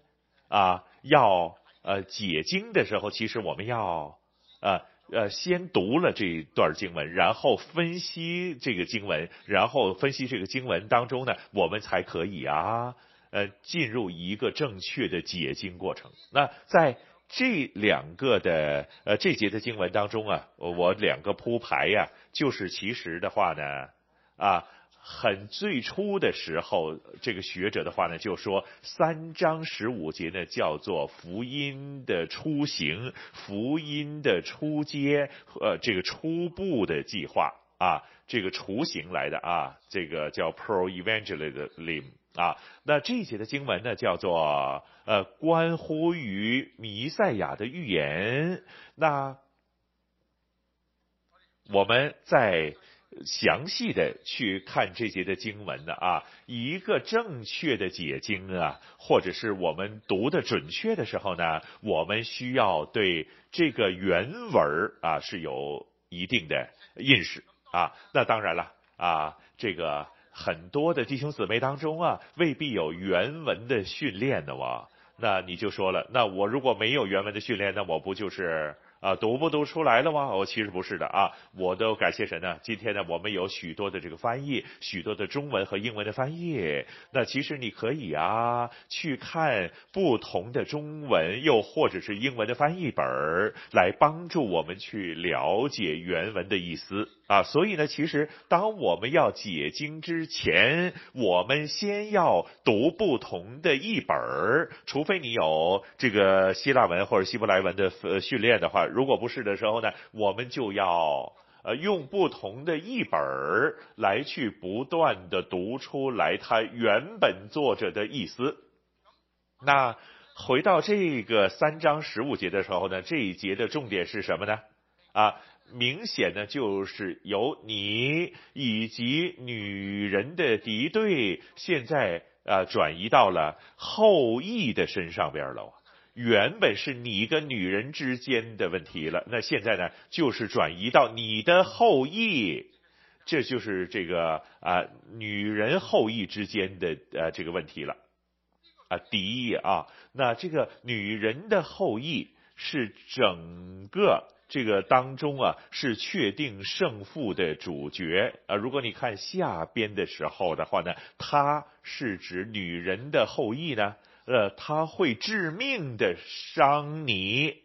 啊，要呃解经的时候，其实我们要呃。呃，先读了这一段经文，然后分析这个经文，然后分析这个经文当中呢，我们才可以啊，呃，进入一个正确的解经过程。那在这两个的呃这节的经文当中啊，我两个铺排呀，就是其实的话呢，啊。很最初的时候，这个学者的话呢，就说三章十五节呢叫做福音的雏形，福音的初阶，呃，这个初步的计划啊，这个雏形来的啊，这个叫 proevangelism 啊。那这一节的经文呢，叫做呃，关乎于弥赛亚的预言。那我们在。详细的去看这节的经文呢啊，一个正确的解经啊，或者是我们读的准确的时候呢，我们需要对这个原文啊是有一定的认识啊。那当然了啊，这个很多的弟兄姊妹当中啊，未必有原文的训练的哇。那你就说了，那我如果没有原文的训练，那我不就是？啊，读不读出来了吗？我、哦、其实不是的啊，我都感谢神呢。今天呢，我们有许多的这个翻译，许多的中文和英文的翻译。那其实你可以啊，去看不同的中文，又或者是英文的翻译本儿，来帮助我们去了解原文的意思啊。所以呢，其实当我们要解经之前，我们先要读不同的译本儿，除非你有这个希腊文或者希伯来文的呃训练的话。如果不是的时候呢，我们就要呃用不同的译本儿来去不断的读出来它原本作者的意思。那回到这个三章十五节的时候呢，这一节的重点是什么呢？啊，明显呢就是由你以及女人的敌对，现在啊转移到了后裔的身上边了。原本是你跟女人之间的问题了，那现在呢，就是转移到你的后裔，这就是这个啊、女人后裔之间的呃这个问题了，啊敌意啊，那这个女人的后裔是整个这个当中啊是确定胜负的主角啊，如果你看下边的时候的话呢，它是指女人的后裔呢。呃，他会致命的伤你，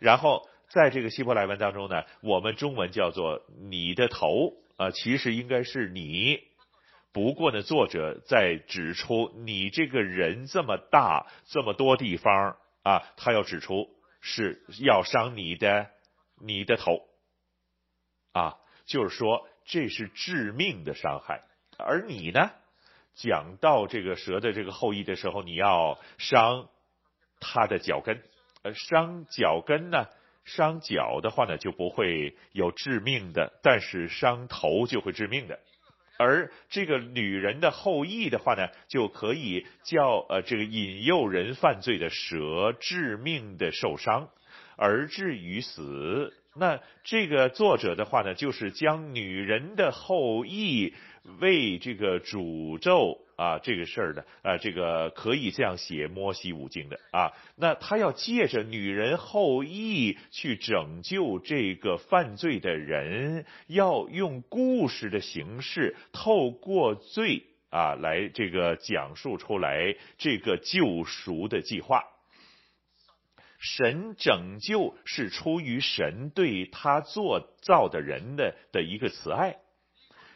然后在这个希伯来文当中呢，我们中文叫做你的头啊、其实应该是你。不过呢，作者在指出你这个人这么大，这么多地方啊，他要指出是要伤你的你的头啊，就是说这是致命的伤害，而你呢？讲到这个蛇的这个后裔的时候，你要伤他的脚跟，呃，伤脚跟呢，伤脚的话呢就不会有致命的，但是伤头就会致命的。而这个女人的后裔的话呢，就可以叫呃这个引诱人犯罪的蛇致命的受伤，而至于死。那这个作者的话呢，就是将女人的后裔。为这个诅咒啊，这个事儿呢，啊，这个可以这样写摩西五经的啊。那他要借着女人后裔去拯救这个犯罪的人，要用故事的形式，透过罪啊来这个讲述出来这个救赎的计划。神拯救是出于神对他做造的人的的一个慈爱。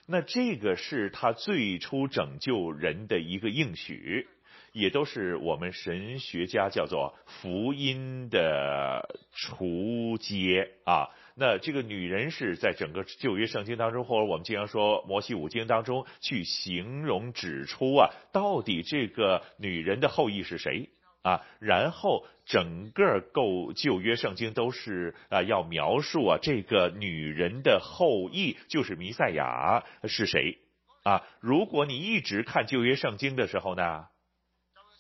那这个是他最初拯救人的一个应许，也都是我们神学家叫做福音的雏阶啊。那这个女人是在整个旧约圣经当中，或者我们经常说摩西五经当中去形容指出啊，到底这个女人的后裔是谁？啊，然后整个旧旧约圣经都是啊要描述啊这个女人的后裔就是弥赛亚是谁啊？如果你一直看旧约圣经的时候呢，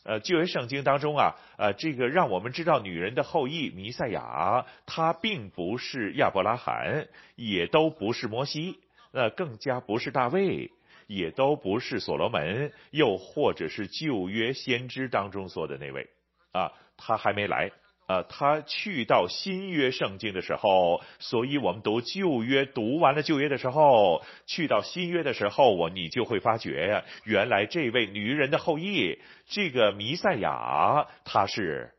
呃旧约圣经当中啊呃这个让我们知道女人的后裔弥赛亚，她并不是亚伯拉罕，也都不是摩西，呃更加不是大卫。也都不是所罗门，又或者是旧约先知当中说的那位啊，他还没来啊，他去到新约圣经的时候，所以我们读旧约读完了旧约的时候，去到新约的时候，我你就会发觉呀，原来这位女人的后裔，这个弥赛亚，他是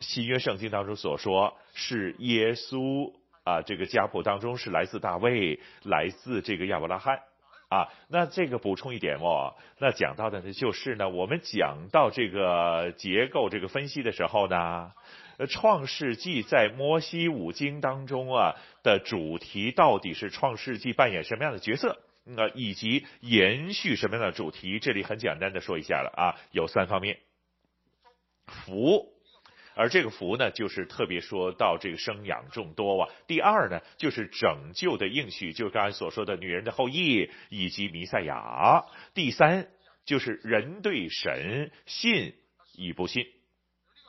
新约圣经当中所说是耶稣啊，这个家谱当中是来自大卫，来自这个亚伯拉罕。啊，那这个补充一点哦，那讲到的呢，就是呢，我们讲到这个结构这个分析的时候呢，创世纪在摩西五经当中啊的主题到底是创世纪扮演什么样的角色？那以及延续什么样的主题？这里很简单的说一下了啊，有三方面，福。而这个福呢，就是特别说到这个生养众多啊。第二呢，就是拯救的应许，就是刚才所说的女人的后裔以及弥赛亚。第三就是人对神信与不信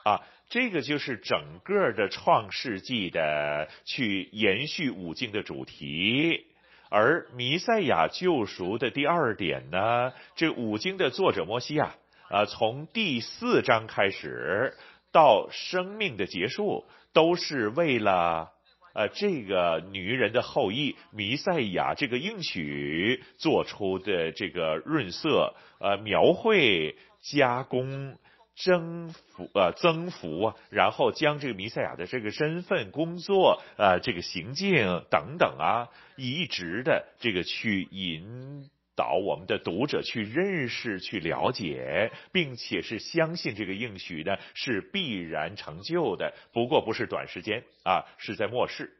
啊，这个就是整个的创世纪的去延续五经的主题。而弥赛亚救赎的第二点呢，这五经的作者摩西啊，啊，从第四章开始到生命的结束，都是为了呃这个女人的后裔弥赛亚这个应许做出的这个润色、呃描绘、加工。征服呃增幅啊，然后将这个弥赛亚的这个身份、工作呃这个行径等等啊，一直的这个去引导我们的读者去认识、去了解，并且是相信这个应许呢是必然成就的，不过不是短时间啊，是在末世。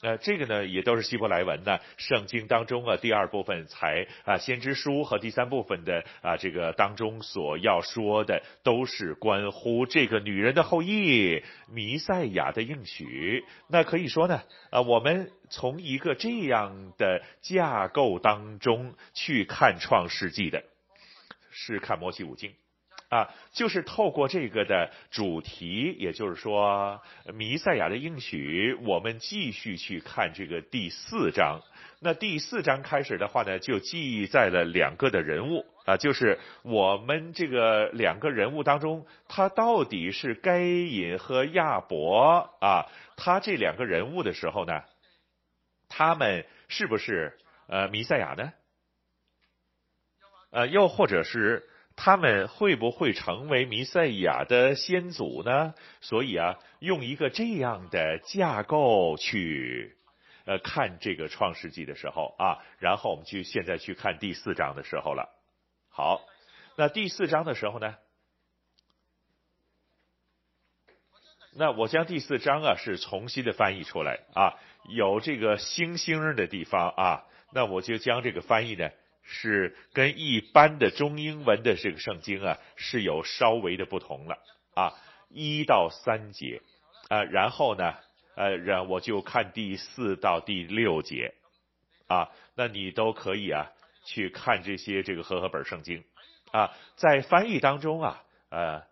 呃，这个呢也都是希伯来文呢，圣经当中啊第二部分才啊先知书和第三部分的啊这个当中所要说的都是关乎这个女人的后裔弥赛亚的应许。那可以说呢，啊我们从一个这样的架构当中去看创世纪的，是看摩西五经。啊，就是透过这个的主题，也就是说弥赛亚的应许，我们继续去看这个第四章。那第四章开始的话呢，就记载了两个的人物啊，就是我们这个两个人物当中，他到底是该隐和亚伯啊，他这两个人物的时候呢，他们是不是呃弥赛亚呢？呃，又或者是？他们会不会成为弥赛亚的先祖呢？所以啊，用一个这样的架构去呃看这个创世纪的时候啊，然后我们就现在去看第四章的时候了。好，那第四章的时候呢，那我将第四章啊是重新的翻译出来啊，有这个星星的地方啊，那我就将这个翻译呢。是跟一般的中英文的这个圣经啊是有稍微的不同了啊，一到三节啊，然后呢呃，然我就看第四到第六节啊，那你都可以啊去看这些这个和合本圣经啊，在翻译当中啊呃，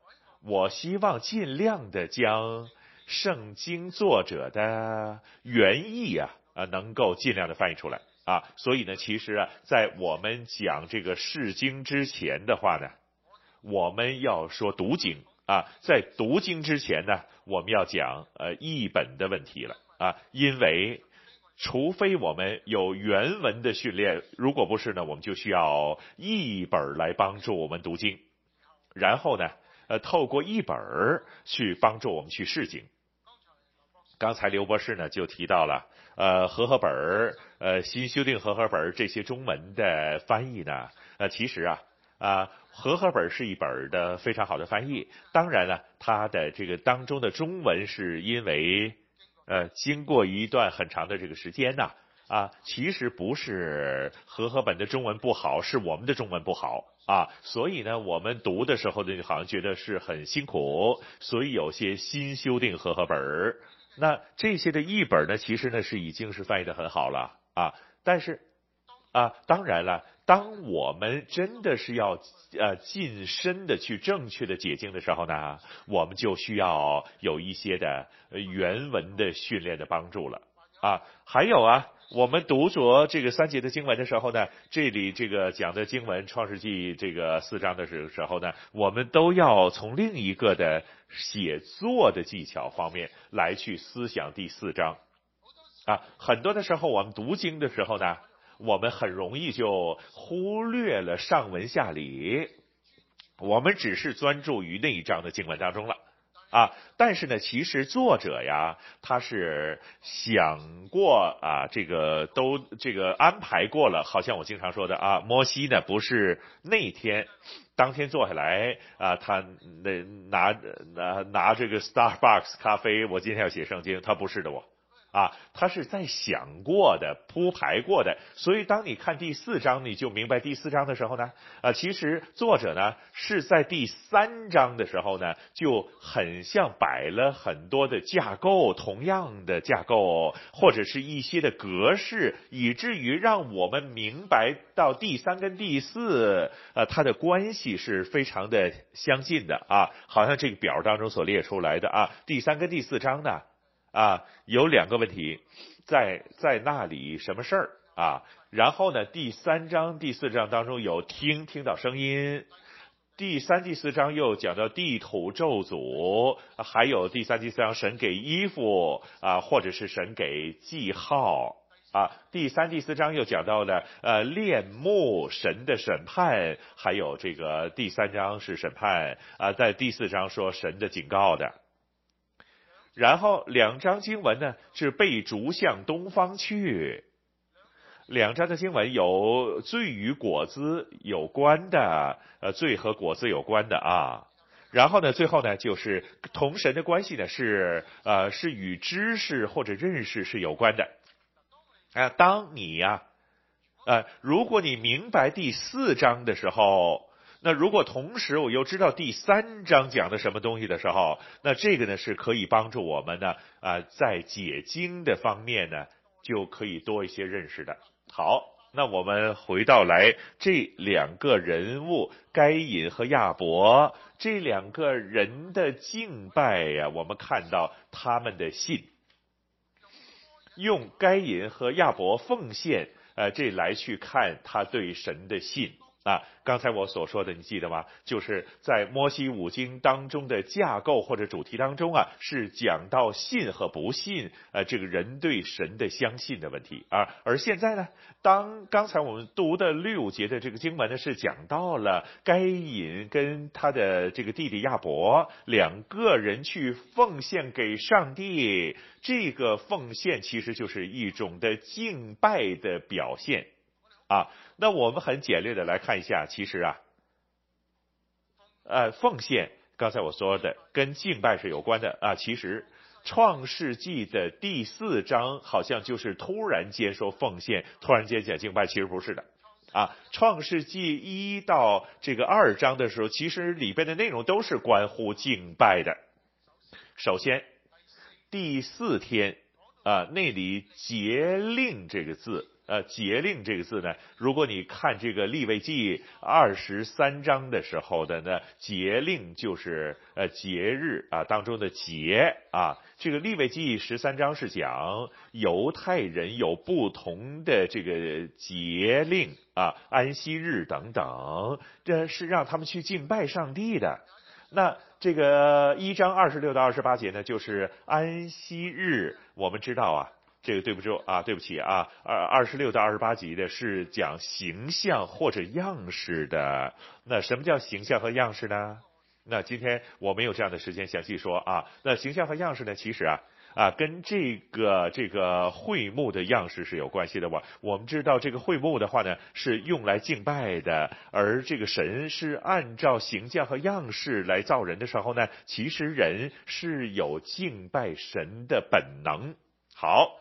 我希望尽量的将圣经作者的原意啊啊能够尽量的翻译出来。啊，所以呢，其实啊，在我们讲这个释经之前的话呢，我们要说读经啊，在读经之前呢，我们要讲呃译本的问题了啊，因为除非我们有原文的训练，如果不是呢，我们就需要译本来帮助我们读经，然后呢，呃，透过译本去帮助我们去释经。刚才刘博士呢就提到了。呃，和合本儿，呃，新修订和合本儿这些中文的翻译呢，呃，其实啊，啊，和合本儿是一本的非常好的翻译。当然了，它的这个当中的中文是因为，呃，经过一段很长的这个时间呐，啊，其实不是和合本的中文不好，是我们的中文不好啊。所以呢，我们读的时候呢，好像觉得是很辛苦，所以有些新修订和合本儿。那这些的译本呢，其实呢是已经是翻译的很好了啊。但是啊，当然了，当我们真的是要呃近身的去正确的解经的时候呢，我们就需要有一些的原文的训练的帮助了啊。还有啊。我们读着这个三节的经文的时候呢，这里这个讲的经文创世纪这个四章的时时候呢，我们都要从另一个的写作的技巧方面来去思想第四章啊。很多的时候我们读经的时候呢，我们很容易就忽略了上文下理，我们只是专注于那一章的经文当中了。啊，但是呢，其实作者呀，他是想过啊，这个都这个安排过了。好像我经常说的啊，摩西呢不是那天当天坐下来啊，他那拿拿拿这个 Starbucks 咖啡，我今天要写圣经，他不是的我啊，他是在想过的、铺排过的，所以当你看第四章，你就明白第四章的时候呢，啊，其实作者呢是在第三章的时候呢，就很像摆了很多的架构，同样的架构或者是一些的格式，以至于让我们明白到第三跟第四，呃，它的关系是非常的相近的啊，好像这个表当中所列出来的啊，第三跟第四章呢。啊，有两个问题，在在那里什么事儿啊？然后呢，第三章、第四章当中有听听到声音，第三、第四章又讲到地土咒诅，还有第三、第四章神给衣服啊，或者是神给记号啊。第三、第四章又讲到了呃恋慕神的审判，还有这个第三章是审判啊，在第四章说神的警告的。然后两章经文呢是被逐向东方去，两章的经文有罪与果子有关的，呃，罪和果子有关的啊。然后呢，最后呢就是同神的关系呢是呃是与知识或者认识是有关的。啊、当你呀、呃，如果你明白第四章的时候。那如果同时我又知道第三章讲的什么东西的时候，那这个呢是可以帮助我们呢啊、在解经的方面呢就可以多一些认识的。好，那我们回到来这两个人物该隐和亚伯这两个人的敬拜呀，我们看到他们的信，用该隐和亚伯奉献呃这来去看他对神的信。啊，刚才我所说的，你记得吗？就是在摩西五经当中的架构或者主题当中啊，是讲到信和不信，呃，这个人对神的相信的问题啊。而现在呢，当刚才我们读的六节的这个经文呢，是讲到了该隐跟他的这个弟弟亚伯两个人去奉献给上帝，这个奉献其实就是一种的敬拜的表现。啊，那我们很简略的来看一下，其实啊，呃，奉献，刚才我说的跟敬拜是有关的啊。其实创世纪的第四章好像就是突然间说奉献，突然间讲敬拜，其实不是的啊。创世纪一到这个二章的时候，其实里边的内容都是关乎敬拜的。首先，第四天啊，那里节令这个字。呃，节令这个字呢，如果你看这个利未记二十三章的时候的呢，节令就是呃节日啊当中的节啊。这个利未记十三章是讲犹太人有不同的这个节令啊，安息日等等，这是让他们去敬拜上帝的。那这个一章二十六到二十八节呢，就是安息日，我们知道啊。这个对不住啊，对不起啊，二二十六到二十八集的是讲形象或者样式的。那什么叫形象和样式呢？那今天我没有这样的时间详细说啊。那形象和样式呢，其实啊啊跟这个这个会幕的样式是有关系的。我我们知道这个会幕的话呢，是用来敬拜的，而这个神是按照形象和样式来造人的时候呢，其实人是有敬拜神的本能。好。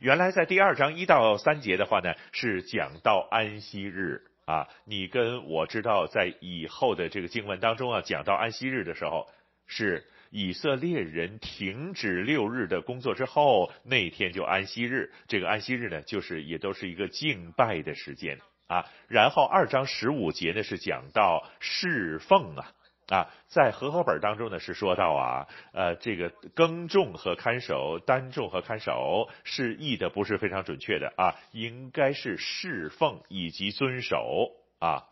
原来在第二章一到三节的话呢，是讲到安息日啊。你跟我知道，在以后的这个经文当中啊，讲到安息日的时候，是以色列人停止六日的工作之后，那天就安息日。这个安息日呢，就是也都是一个敬拜的时间啊。然后二章十五节呢，是讲到侍奉啊。啊，在和合本当中呢，是说到啊，呃，这个耕种和看守，单种和看守是译的不是非常准确的啊，应该是侍奉以及遵守啊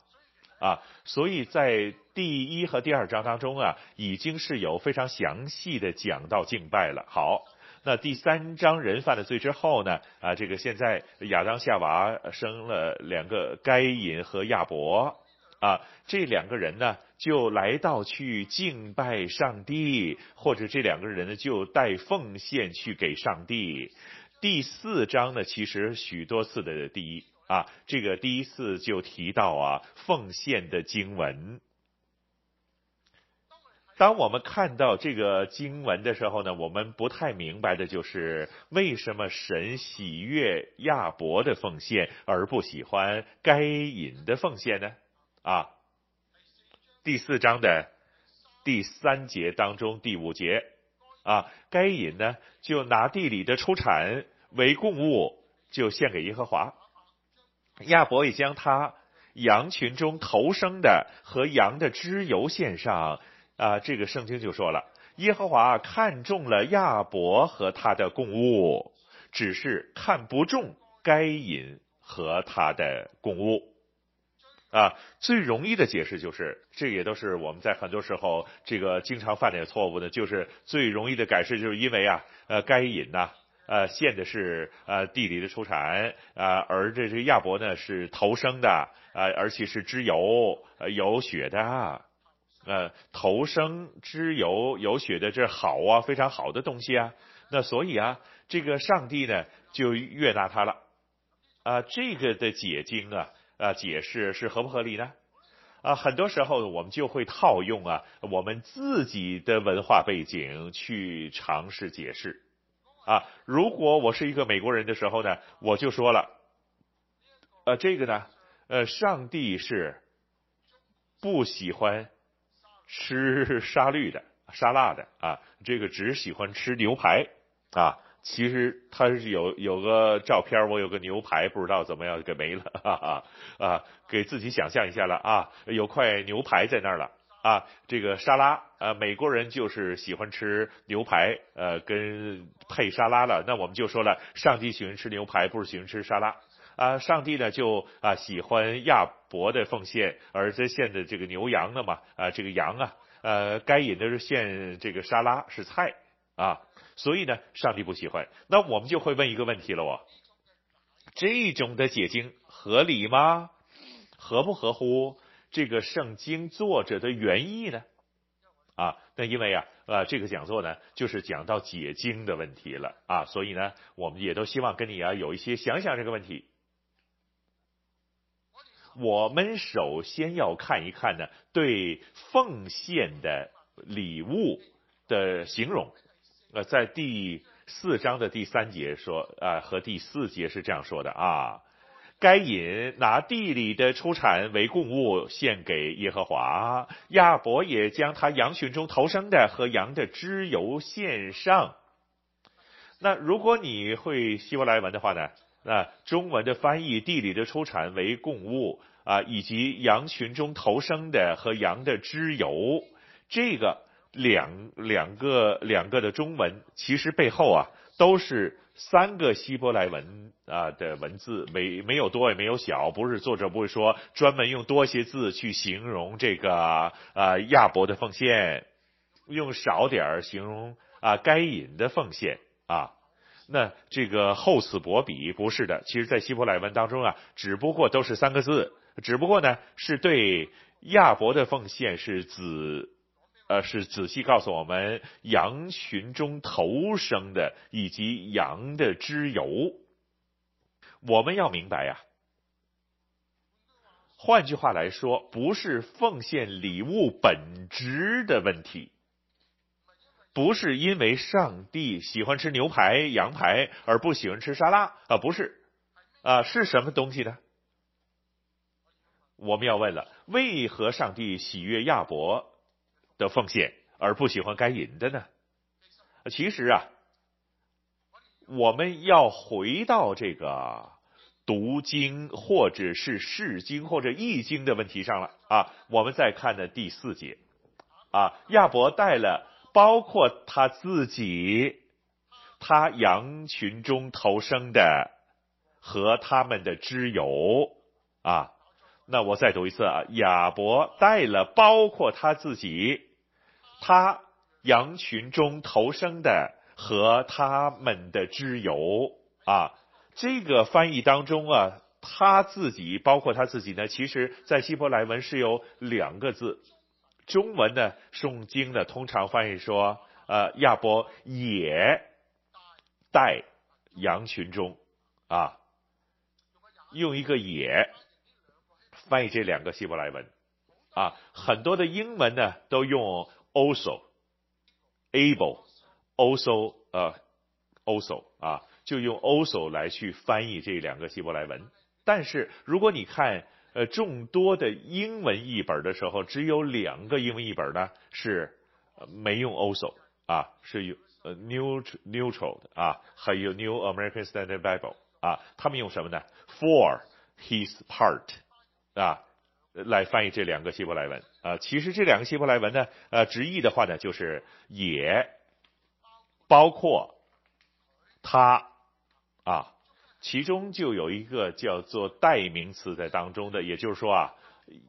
啊，所以在第一和第二章当中啊，已经是有非常详细的讲到敬拜了。好，那第三章人犯了罪之后呢，啊，这个现在亚当夏娃生了两个该隐和亚伯。啊，这两个人呢，就来到去敬拜上帝，或者这两个人呢，就带奉献去给上帝。第四章呢，其实许多次的第一啊，这个第一次就提到啊，奉献的经文。当我们看到这个经文的时候呢，我们不太明白的就是为什么神喜悦亚伯的奉献，而不喜欢该隐的奉献呢？啊，第四章的第三节当中第五节啊，该隐呢就拿地里的出产为供物，就献给耶和华。亚伯也将他羊群中头生的和羊的脂油献上。啊，这个圣经就说了，耶和华看中了亚伯和他的供物，只是看不中该隐和他的供物。啊，最容易的解释就是，这也都是我们在很多时候这个经常犯的错误的，就是最容易的解释，就是因为啊，呃，该隐呐，呃，献的是呃地里的出产，啊，而这这亚伯呢是头生的，啊，而且是脂油，有血的。呃，头生脂油有血的，这好啊，非常好的东西啊。那所以啊，这个上帝呢就悦纳他了。啊，这个的解经啊，啊解释是合不合理呢？啊，很多时候我们就会套用啊我们自己的文化背景去尝试解释。啊，如果我是一个美国人的时候呢，我就说了，呃，这个呢，呃，上帝是不喜欢。吃 沙律的、沙拉的啊，这个只喜欢吃牛排啊。其实他是有有个照片，我有个牛排，不知道怎么样给没了哈哈啊，给自己想象一下了啊，有块牛排在那儿了啊。这个沙拉啊，美国人就是喜欢吃牛排，呃，跟配沙拉了。那我们就说了，上帝喜欢吃牛排，不是喜欢吃沙拉。啊，上帝呢就啊喜欢亚伯的奉献，而这献的这个牛羊呢嘛，啊这个羊啊，呃该隐的是献这个沙拉是菜啊，所以呢上帝不喜欢。那我们就会问一个问题了，我这种的解经合理吗？合不合乎这个圣经作者的原意呢？啊，那因为啊，呃这个讲座呢就是讲到解经的问题了啊，所以呢我们也都希望跟你啊有一些想想这个问题。我们首先要看一看呢，对奉献的礼物的形容。呃，在第四章的第三节说，啊，和第四节是这样说的啊，该隐拿地里的出产为供物献给耶和华，亚伯也将他羊群中头生的和羊的脂油献上。那如果你会希伯来文的话呢？那中文的翻译，地里的出产为供物啊，以及羊群中头生的和羊的脂油，这个两两个两个的中文，其实背后啊都是三个希伯来文啊的文字，没没有多也没有小，不是作者不会说专门用多些字去形容这个啊亚伯的奉献，用少点儿形容啊该隐的奉献啊。那这个厚此薄彼不是的，其实，在希伯来文当中啊，只不过都是三个字，只不过呢，是对亚伯的奉献是子，呃，是仔细告诉我们羊群中头生的以及羊的脂油。我们要明白呀，换句话来说，不是奉献礼物本质的问题。不是因为上帝喜欢吃牛排、羊排而不喜欢吃沙拉啊，不是，啊，是什么东西呢？我们要问了，为何上帝喜悦亚伯的奉献而不喜欢该隐的呢？其实啊，我们要回到这个读经或者是释经或者译经的问题上了啊。我们再看的第四节啊，亚伯带了。包括他自己，他羊群中投生的和他们的知友啊，那我再读一次啊，亚伯带了包括他自己，他羊群中投生的和他们的之友啊，这个翻译当中啊，他自己包括他自己呢，其实在希伯来文是有两个字。中文呢诵经的通常翻译说，呃，亚伯也带羊群中，啊，用一个也翻译这两个希伯来文，啊，很多的英文呢都用 also、able、also 呃 also 啊，就用 also 来去翻译这两个希伯来文。但是如果你看呃众多的英文译本的时候，只有两个英文译本呢是没用 also 啊，是用呃 neutral neutral 的啊，还有 New American Standard Bible 啊，他们用什么呢？For his part 啊。来翻译这两个希伯来文啊，其实这两个希伯来文呢，呃，直译的话呢，就是也包括他啊，其中就有一个叫做代名词在当中的，也就是说啊，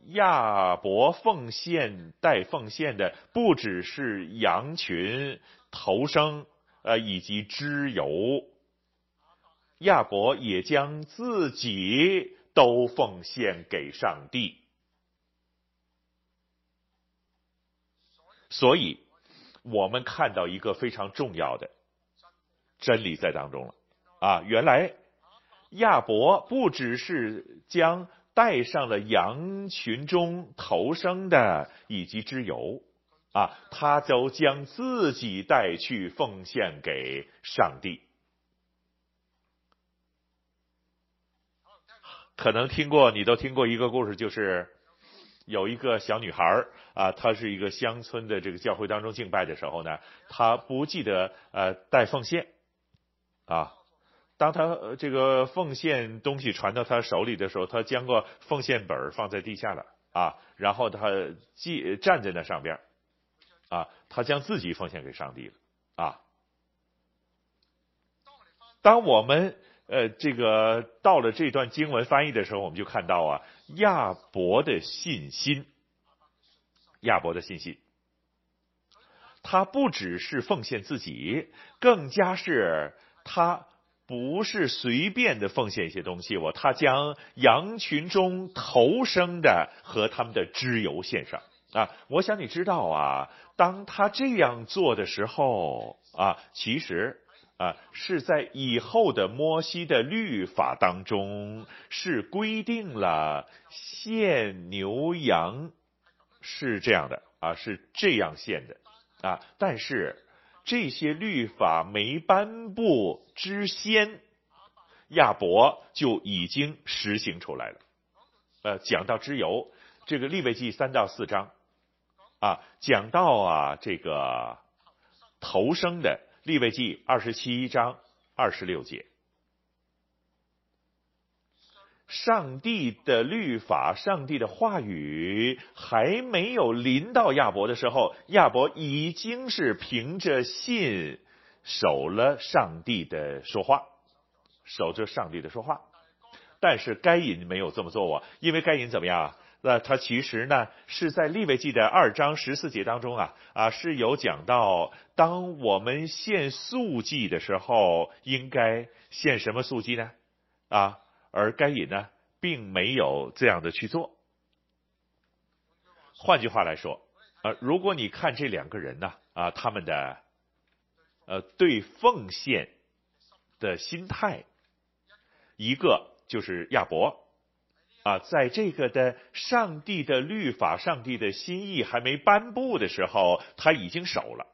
亚伯奉献带奉献的不只是羊群、头生呃以及脂油，亚伯也将自己都奉献给上帝。所以，我们看到一个非常重要的真理在当中了啊！原来亚伯不只是将带上了羊群中头生的以及脂油啊，他都将自己带去奉献给上帝。可能听过，你都听过一个故事，就是。有一个小女孩啊，她是一个乡村的这个教会当中敬拜的时候呢，她不记得呃带奉献啊。当她这个奉献东西传到她手里的时候，她将个奉献本放在地下了啊，然后她记站在那上边啊，她将自己奉献给上帝了啊。当我们呃这个到了这段经文翻译的时候，我们就看到啊。亚伯的信心，亚伯的信心，他不只是奉献自己，更加是他不是随便的奉献一些东西，我他将羊群中头生的和他们的脂油献上啊！我想你知道啊，当他这样做的时候啊，其实。啊，是在以后的摩西的律法当中，是规定了献牛羊是这样的啊，是这样献的啊。但是这些律法没颁布之先，亚伯就已经实行出来了。呃，讲到之由，这个利未记三到四章啊，讲到啊这个头生的。利未记二十七章二十六节，上帝的律法、上帝的话语还没有临到亚伯的时候，亚伯已经是凭着信守了上帝的说话，守着上帝的说话。但是该隐没有这么做啊，因为该隐怎么样啊？那他其实呢，是在利未记的二章十四节当中啊啊是有讲到，当我们献素祭的时候，应该献什么素祭呢？啊，而该隐呢，并没有这样的去做。换句话来说，呃，如果你看这两个人呢，啊，他们的呃对奉献的心态，一个就是亚伯。啊，在这个的上帝的律法、上帝的心意还没颁布的时候，他已经守了。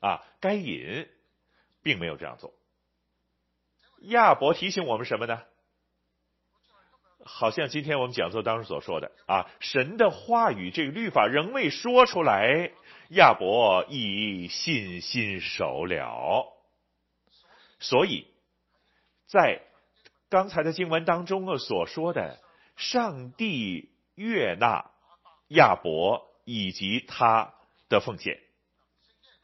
啊，该隐并没有这样做。亚伯提醒我们什么呢？好像今天我们讲座当中所说的啊，神的话语这个律法仍未说出来，亚伯已信心守了。所以，在。刚才的经文当中所说的，上帝悦纳亚伯以及他的奉献，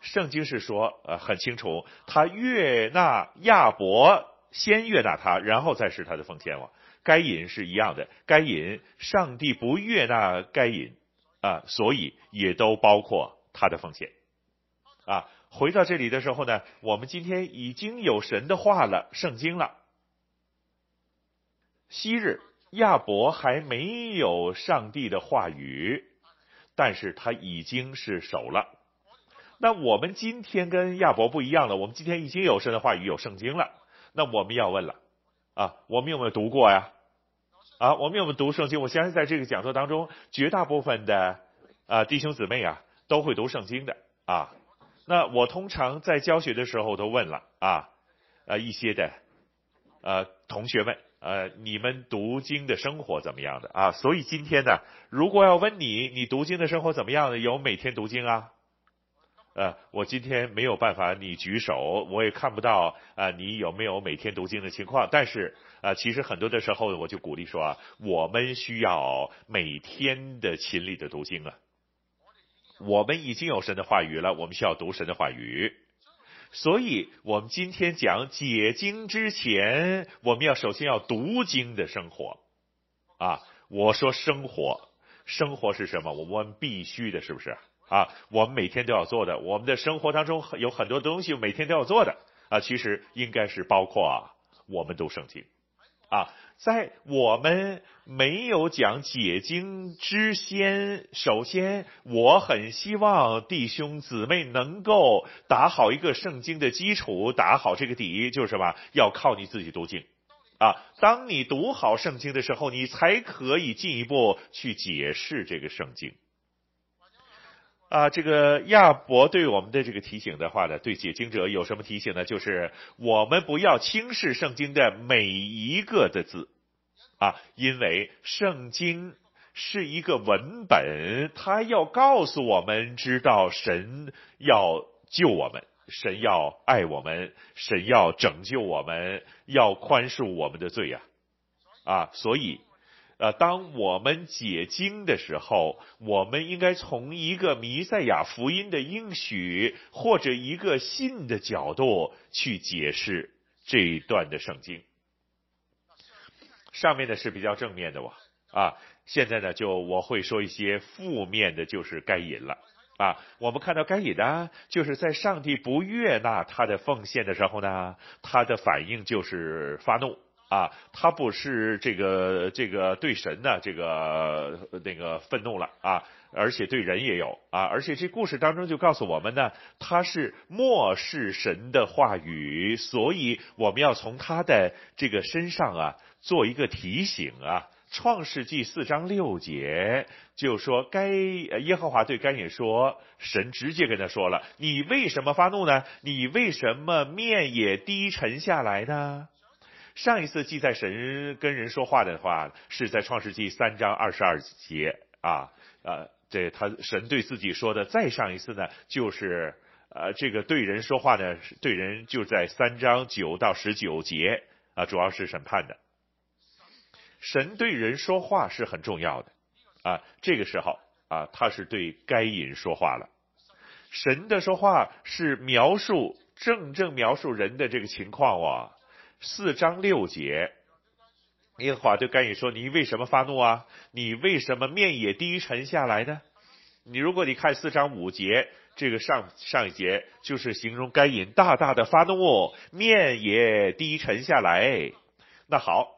圣经是说，呃，很清楚，他悦纳亚伯，先悦纳他，然后再是他的奉献。了该隐是一样的，该隐上帝不悦纳该隐啊，所以也都包括他的奉献。啊，回到这里的时候呢，我们今天已经有神的话了，圣经了。昔日亚伯还没有上帝的话语，但是他已经是守了。那我们今天跟亚伯不一样了，我们今天已经有神的话语，有圣经了。那我们要问了，啊，我们有没有读过呀？啊，我们有没有读圣经？我相信在这个讲座当中，绝大部分的啊弟兄姊妹啊，都会读圣经的啊。那我通常在教学的时候都问了啊，呃一些的呃同学们，呃你们读经的生活怎么样的啊？所以今天呢，如果要问你，你读经的生活怎么样的？有每天读经啊？呃，我今天没有办法，你举手，我也看不到啊、你有没有每天读经的情况？但是啊、其实很多的时候，我就鼓励说啊，我们需要每天的勤力的读经啊。我们已经有神的话语了，我们需要读神的话语。所以，我们今天讲解经之前，我们要首先要读经的生活啊。我说生活，生活是什么？我们必须的，是不是？啊，我们每天都要做的，我们的生活当中有很多东西每天都要做的啊，其实应该是包括，我们读圣经啊，在我们没有讲解经之先，首先我很希望弟兄姊妹能够打好一个圣经的基础，打好这个底，就是什么？要靠你自己读经啊。当你读好圣经的时候，你才可以进一步去解释这个圣经。啊，这个亚伯对我们的这个提醒的话呢，对解经者有什么提醒呢？就是我们不要轻视圣经的每一个的字，啊，因为圣经是一个文本，它要告诉我们，知道神要救我们，神要爱我们，神要拯救我们，要宽恕我们的罪呀，啊，所以。呃，当我们解经的时候，我们应该从一个弥赛亚福音的应许或者一个信的角度去解释这一段的圣经。上面的是比较正面的哇，啊，现在呢就我会说一些负面的，就是该隐了啊。我们看到该隐呢，就是在上帝不悦纳他的奉献的时候呢，他的反应就是发怒。啊，他不是这个这个对神呢，这个那个愤怒了啊，而且对人也有啊，而且这故事当中就告诉我们呢，他是漠视神的话语，所以我们要从他的这个身上啊做一个提醒啊。创世纪四章六节就说，该耶和华对该隐说，神直接跟他说了，你为什么发怒呢？你为什么面也低沉下来呢？上一次记载神跟人说话的话，是在创世纪三章二十二节啊，呃，这他神对自己说的。再上一次呢，就是呃，这个对人说话呢，对人就在三章九到十九节啊，主要是审判的。神对人说话是很重要的啊，这个时候啊，他是对该隐说话了。神的说话是描述，正正描述人的这个情况啊。四章六节，耶和华对该隐说：“你为什么发怒啊？你为什么面也低沉下来呢？你如果你看四章五节，这个上上一节就是形容该隐大大的发怒，面也低沉下来。那好，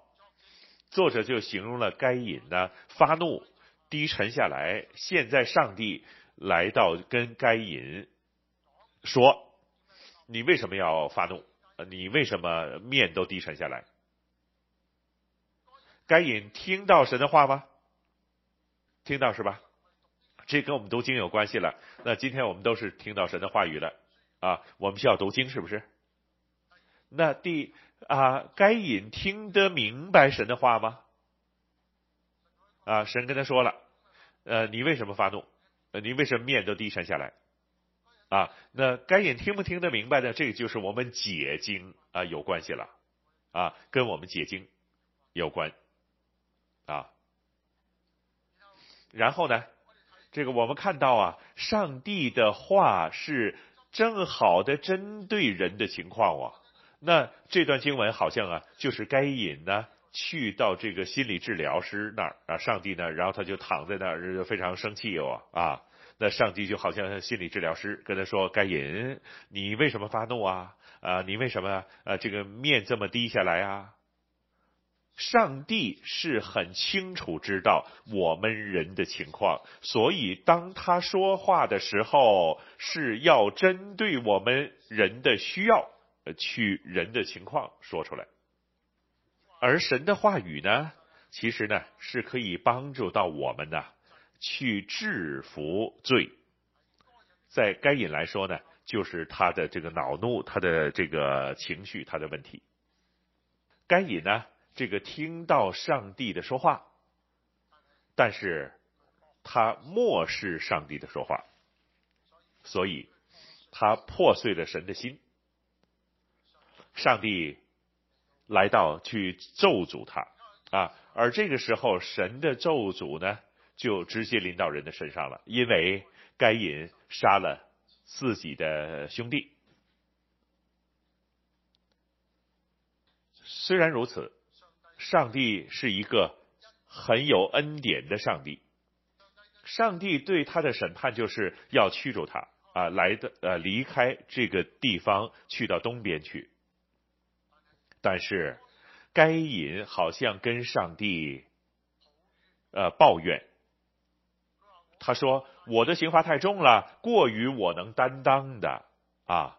作者就形容了该隐呢发怒低沉下来。现在上帝来到跟该隐说：你为什么要发怒？”你为什么面都低沉下来？该隐听到神的话吗？听到是吧？这跟我们读经有关系了。那今天我们都是听到神的话语了啊，我们需要读经是不是？那第啊，该隐听得明白神的话吗？啊，神跟他说了，呃，你为什么发怒？呃，你为什么面都低沉下来？啊，那该隐听不听得明白呢？这个就是我们解经啊有关系了，啊，跟我们解经有关，啊，然后呢，这个我们看到啊，上帝的话是正好的针对人的情况啊。那这段经文好像啊，就是该隐呢去到这个心理治疗师那儿啊，上帝呢，然后他就躺在那儿，非常生气哦啊。那上帝就好像心理治疗师跟他说：“该隐，你为什么发怒啊？啊，你为什么啊？这个面这么低下来啊？”上帝是很清楚知道我们人的情况，所以当他说话的时候，是要针对我们人的需要，去人的情况说出来。而神的话语呢，其实呢是可以帮助到我们的。去制服罪，在该隐来说呢，就是他的这个恼怒，他的这个情绪，他的问题。该隐呢，这个听到上帝的说话，但是他漠视上帝的说话，所以他破碎了神的心。上帝来到去咒诅他啊，而这个时候神的咒诅呢，就直接临到人的身上了，因为该隐杀了自己的兄弟。虽然如此，上帝是一个很有恩典的上帝。上帝对他的审判就是要驱逐他啊，来的呃离开这个地方，去到东边去。但是该隐好像跟上帝呃抱怨，他说：“我的刑罚太重了，过于我能担当的。啊。”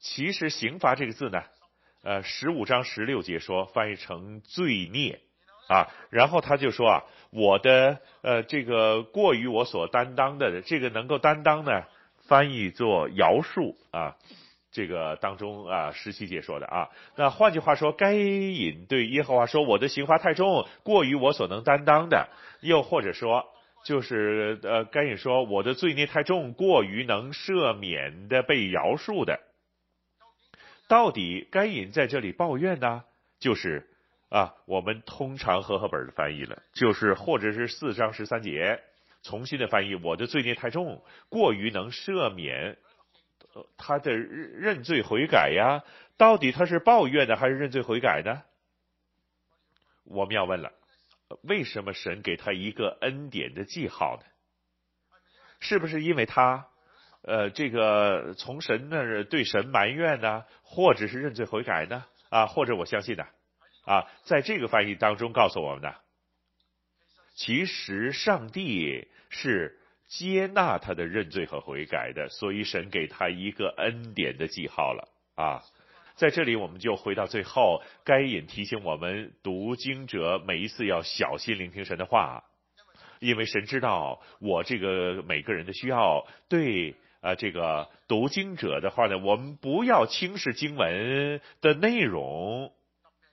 其实“刑罚”这个字呢，呃，十五章十六节说翻译成罪孽。啊，然后他就说啊，我的呃这个过于我所担当的这个能够担当呢，翻译做饶恕。啊，这个当中啊十七节说的。啊，那换句话说，该隐对耶和华说，我的刑罚太重，过于我所能担当的，又或者说就是呃该隐说我的罪孽太重，过于能赦免的被饶恕的。到底该隐在这里抱怨呢？就是啊，我们通常和合本的翻译了，就是或者是四章十三节重新的翻译，我的罪孽太重，过于能赦免他的认罪悔改呀？到底他是抱怨的还是认罪悔改呢？我们要问了，为什么神给他一个恩典的记号呢？是不是因为他？呃，这个从神那儿对神埋怨呢，或者是认罪悔改呢？啊，或者我相信呢，啊，在这个翻译当中告诉我们呢，其实上帝是接纳他的认罪和悔改的，所以神给他一个恩典的记号了啊。在这里，我们就回到最后，该隐提醒我们读经者每一次要小心聆听神的话，因为神知道我这个每个人的需要，对。啊，这个读经者的话呢，我们不要轻视经文的内容，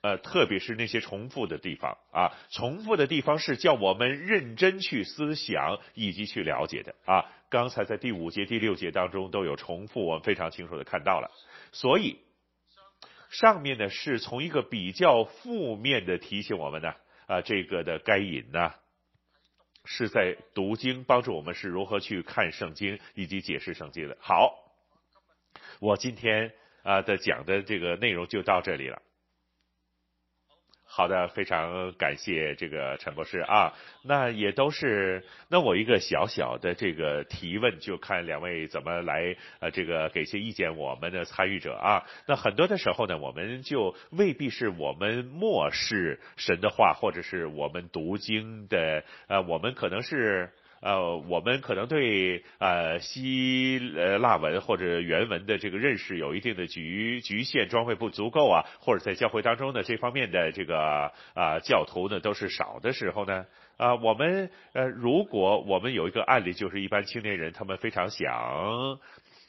呃，特别是那些重复的地方啊，重复的地方是叫我们认真去思想以及去了解的啊。刚才在第五节、第六节当中都有重复，我们非常清楚的看到了。所以上面呢是从一个比较负面的提醒我们呢，啊，这个的该隐呢。是在读经，帮助我们是如何去看圣经以及解释圣经的。好，我今天啊的讲的这个内容就到这里了。好的，非常感谢这个陈博士啊，那也都是那我一个小小的这个提问，就看两位怎么来呃这个给些意见，我们的参与者啊，那很多的时候呢，我们就未必是我们漠视神的话，或者是我们读经的呃，我们可能是。呃，我们可能对呃希呃腊文或者原文的这个认识有一定的局局限，装备不足够啊，或者在教会当中呢，这方面的这个啊、教徒呢都是少的时候呢，啊、我们呃如果我们有一个案例，就是一般青年人他们非常想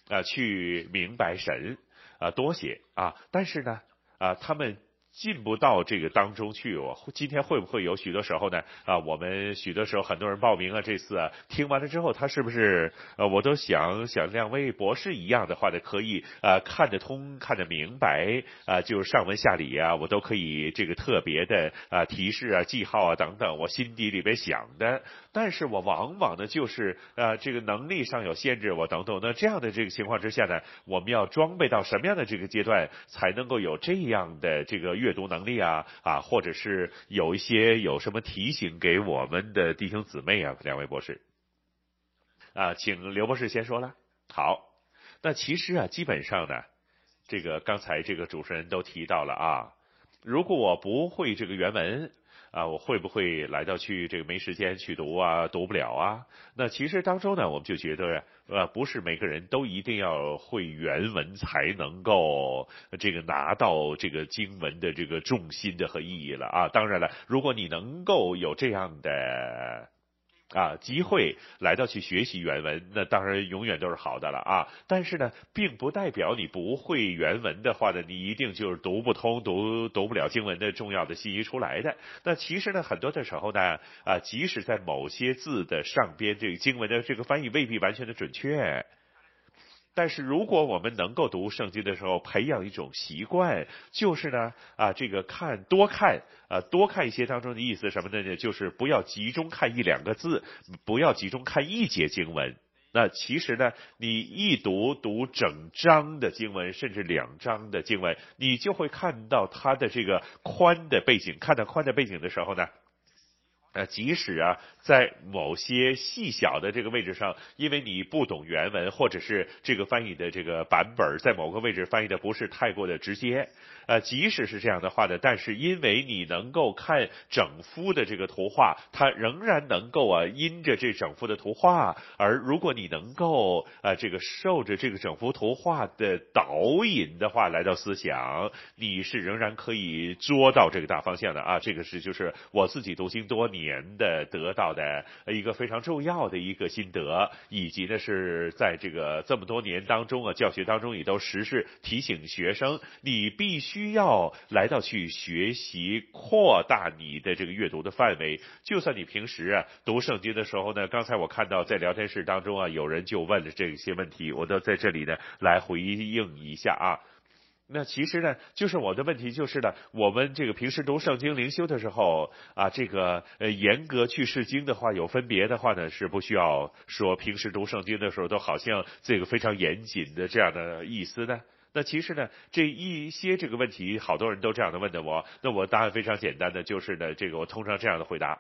啊、去明白神啊、多些啊，但是呢啊、他们。进不到这个当中去，我今天会不会有许多时候呢？啊，我们许多时候很多人报名啊，这次啊，听完了之后，他是不是呃，我都想想两位博士一样的话呢，可以啊看得通、看得明白啊，就是上文下理啊，我都可以这个特别的啊提示啊、记号啊等等，我心底里边想的。但是我往往呢，就是啊这个能力上有限制，我等等。那这样的这个情况之下呢，我们要装备到什么样的这个阶段，才能够有这样的这个？阅读能力啊啊，或者是有一些有什么提醒给我们的弟兄姊妹啊，两位博士啊，请刘博士先说了。好，那其实啊，基本上呢，这个刚才这个主持人都提到了啊，如果我不会这个原文。啊，我会不会来到去这个没时间去读啊，读不了啊？那其实当中呢，我们就觉得，呃，不是每个人都一定要会原文才能够这个拿到这个经文的这个重心的和意义了啊。当然了，如果你能够有这样的啊，机会来到去学习原文，那当然永远都是好的了啊。但是呢，并不代表你不会原文的话呢，你一定就是读不通、读读不了经文的重要的信息出来的。那其实呢，很多的时候呢，啊，即使在某些字的上边，这个经文的这个翻译未必完全的准确。但是如果我们能够读圣经的时候，培养一种习惯，就是呢，啊，这个看多看，啊，多看一些当中的意思什么的呢？就是不要集中看一两个字，不要集中看一节经文。那其实呢，你一读读整章的经文，甚至两章的经文，你就会看到它的这个宽的背景。看到宽的背景的时候呢，呃，即使啊，在某些细小的这个位置上，因为你不懂原文，或者是这个翻译的这个版本在某个位置翻译的不是太过的直接，呃，即使是这样的话呢，但是因为你能够看整幅的这个图画，它仍然能够啊，因着这整幅的图画，而如果你能够啊，这个受着这个整幅图画的导引的话来到思想，你是仍然可以捉到这个大方向的啊，这个是就是我自己读经多年。年的得到的一个非常重要的一个心得，以及呢是在这个这么多年当中啊，教学当中也都时时提醒学生，你必须需要来到去学习，扩大你的这个阅读的范围。就算你平时啊读圣经的时候呢，刚才我看到在聊天室当中啊，有人就问了这些问题，我都在这里呢来回应一下啊。那其实呢，就是我的问题就是呢，我们这个平时读圣经灵修的时候啊，这个呃严格去释经的话有分别的话呢，是不需要说平时读圣经的时候都好像这个非常严谨的这样的意思呢。那其实呢，这一些这个问题，好多人都这样的问的我，那我答案非常简单的，就是呢，这个我通常这样的回答。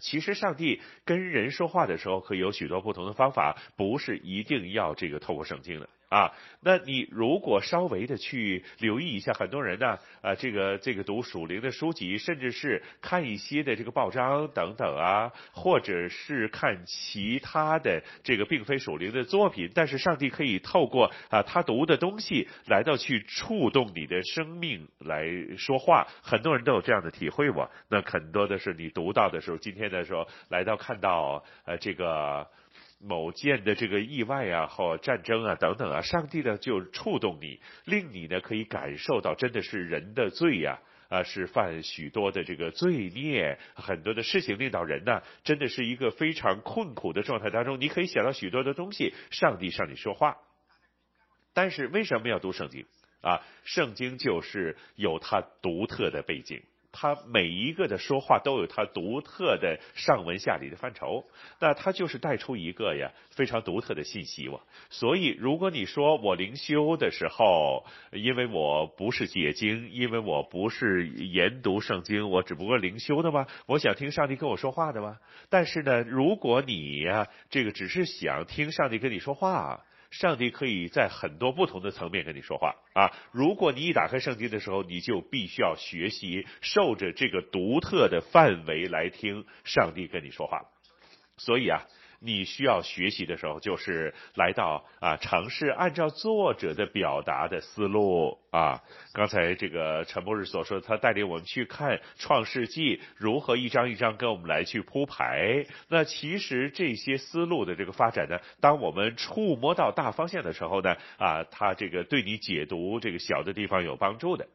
其实上帝跟人说话的时候，可以有许多不同的方法，不是一定要这个透过圣经的。啊，那你如果稍微的去留意一下，很多人呢，啊，这个这个读属灵的书籍，甚至是看一些的这个报章等等啊，或者是看其他的这个并非属灵的作品，但是上帝可以透过啊他读的东西来到去触动你的生命来说话，很多人都有这样的体会我。那很多的是你读到的时候，今天的时候来到看到呃这个。某件的这个意外啊，或战争啊等等啊，上帝呢就触动你，令你呢可以感受到，真的是人的罪呀，啊，是犯许多的这个罪孽，很多的事情令到人呢，真的是一个非常困苦的状态当中，你可以想到许多的东西，上帝向你说话。但是为什么要读圣经啊？圣经就是有它独特的背景。他每一个的说话都有他独特的上文下理的范畴，那他就是带出一个呀非常独特的信息哇。所以如果你说我灵修的时候，因为我不是解经，因为我不是研读圣经，我只不过灵修的嘛，我想听上帝跟我说话的嘛。但是呢，如果你呀这个只是想听上帝跟你说话。上帝可以在很多不同的层面跟你说话啊！如果你一打开圣经的时候，你就必须要学习受着这个独特的范围来听上帝跟你说话。所以啊。你需要学习的时候，就是来到啊，尝试按照作者的表达的思路啊。刚才这个陈博士所说，他带领我们去看创世纪，如何一张一张跟我们来去铺排。那其实这些思路的这个发展呢，当我们触摸到大方向的时候呢，啊，他这个对你解读这个小的地方有帮助的。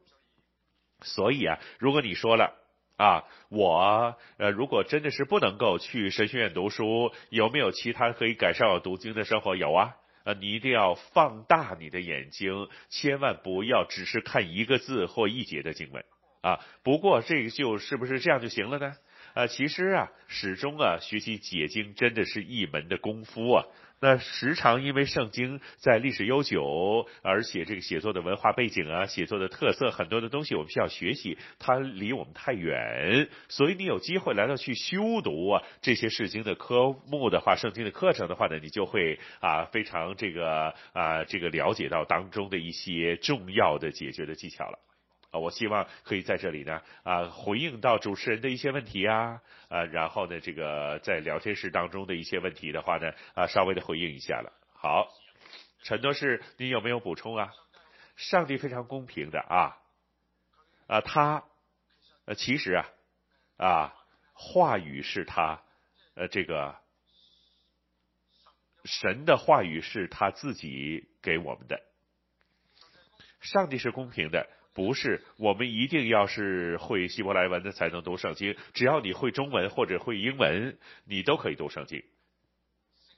所以啊，如果你说了。啊，我呃，如果真的是不能够去神学院读书，有没有其他可以改善我读经的生活？有啊，呃，你一定要放大你的眼睛，千万不要只是看一个字或一节的经文啊。不过这个就是不是这样就行了呢？啊，其实啊，始终啊，学习解经真的是一门的功夫啊。那时常因为圣经在历史悠久，而且这个写作的文化背景啊，写作的特色很多的东西，我们需要学习，它离我们太远，所以你有机会来到去修读啊这些圣经的科目的话，圣经的课程的话呢，你就会啊非常这个啊这个了解到当中的一些重要的解决的技巧了。啊，我希望可以在这里呢，啊，回应到主持人的一些问题啊，啊，然后呢，这个在聊天室当中的一些问题的话呢，啊，稍微的回应一下了。好，陈博士，你有没有补充啊？上帝非常公平的啊，啊，他，呃，其实啊，啊，话语是他呃，这个神的话语是他自己给我们的。上帝是公平的，不是我们一定要是会希伯来文的才能读圣经，只要你会中文或者会英文，你都可以读圣经。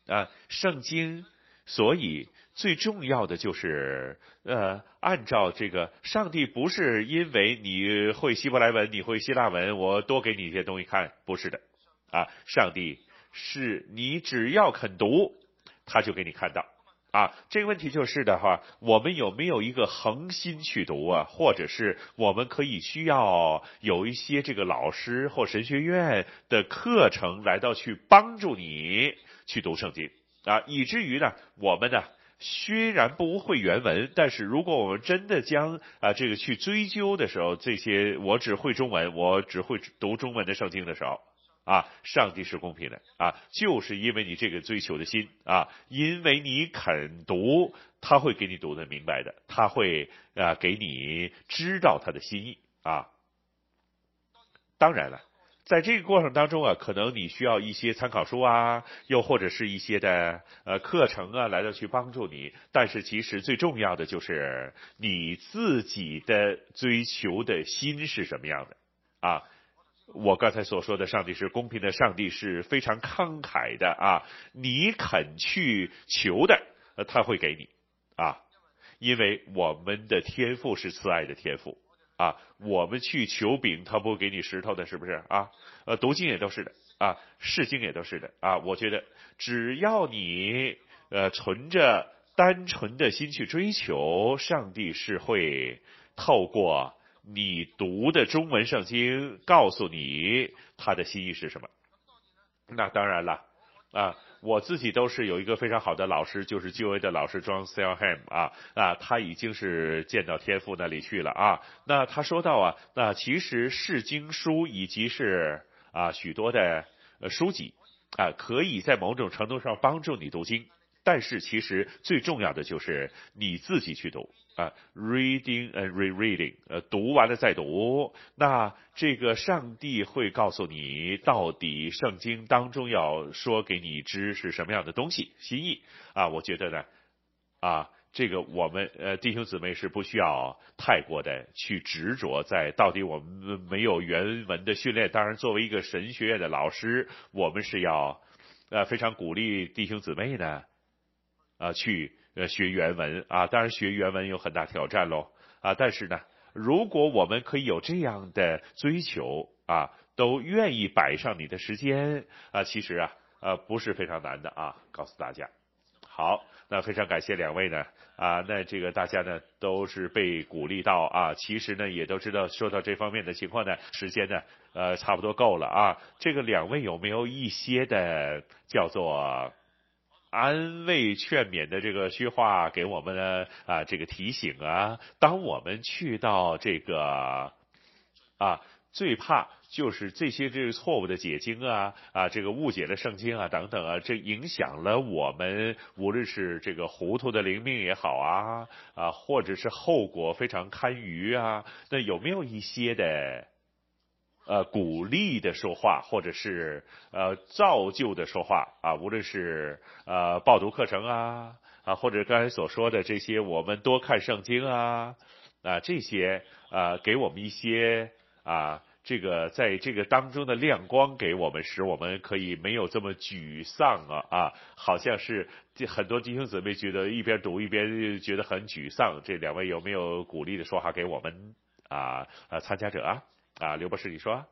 啊，圣经，所以最重要的就是，呃，按照这个，上帝不是因为你会希伯来文，你会希腊文，我多给你一些东西看，不是的，啊，上帝是你只要肯读，他就给你看到，啊，这个问题就是的话，我们有没有一个恒心去读啊？或者是我们可以需要有一些这个老师或神学院的课程来到去帮助你。去读圣经啊，以至于呢，我们呢虽然不会原文，但是如果我们真的将啊这个去追究的时候，这些我只会中文，我只会读中文的圣经的时候啊，上帝是公平的啊，就是因为你这个追求的心啊，因为你肯读，他会给你读的明白的，他会啊给你知道他的心意啊。当然了。在这个过程当中啊，可能你需要一些参考书啊，又或者是一些的呃课程啊，来到去帮助你。但是其实最重要的就是你自己的追求的心是什么样的啊？我刚才所说的，上帝是公平的，上帝是非常慷慨的啊。你肯去求的，呃他会给你啊，因为我们的天赋是慈爱的天赋。啊，我们去求饼，他不会给你石头的，是不是啊？呃，读经也都是的啊，释经也都是的啊。我觉得只要你呃存着单纯的心去追求，上帝是会透过你读的中文圣经告诉你他的心意是什么。那当然了啊。我自己都是有一个非常好的老师，就是旧约的老师 John Selham 啊啊，他已经是见到天父那里去了啊。那他说到啊，那其实释经书以及是啊许多的书籍啊，可以在某种程度上帮助你读经。但是其实最重要的就是你自己去读啊，reading and rereading，呃，读完了再读，那这个上帝会告诉你到底圣经当中要说给你知是什么样的东西心意啊，我觉得呢，啊，这个我们呃弟兄姊妹是不需要太过的去执着在到底我们没有原文的训练，当然作为一个神学院的老师，我们是要呃非常鼓励弟兄姊妹呢。啊，去呃学原文啊，当然学原文有很大挑战喽啊，但是呢，如果我们可以有这样的追求啊，都愿意摆上你的时间啊，其实啊，呃，不是非常难的啊，告诉大家。好，那非常感谢两位呢啊，那这个大家呢都是被鼓励到啊，其实呢也都知道说到这方面的情况呢，时间呢呃差不多够了啊，这个两位有没有一些的叫做？安慰劝勉的这个虚话给我们呢啊，这个提醒啊，当我们去到这个啊，最怕就是这些这个错误的解经啊啊，这个误解的圣经啊等等啊，这影响了我们，无论是这个糊涂的灵命也好啊啊，或者是后果非常堪虞啊，那有没有一些的？呃，鼓励的说话，或者是呃造就的说话啊，无论是呃报读课程啊啊，或者刚才所说的这些，我们多看圣经啊啊，这些啊，给我们一些啊，这个在这个当中的亮光，给我们，使我们可以没有这么沮丧啊啊，好像是很多弟兄姊妹觉得一边读一边觉得很沮丧。这两位有没有鼓励的说话给我们啊啊参加者啊？啊，刘博士，你说。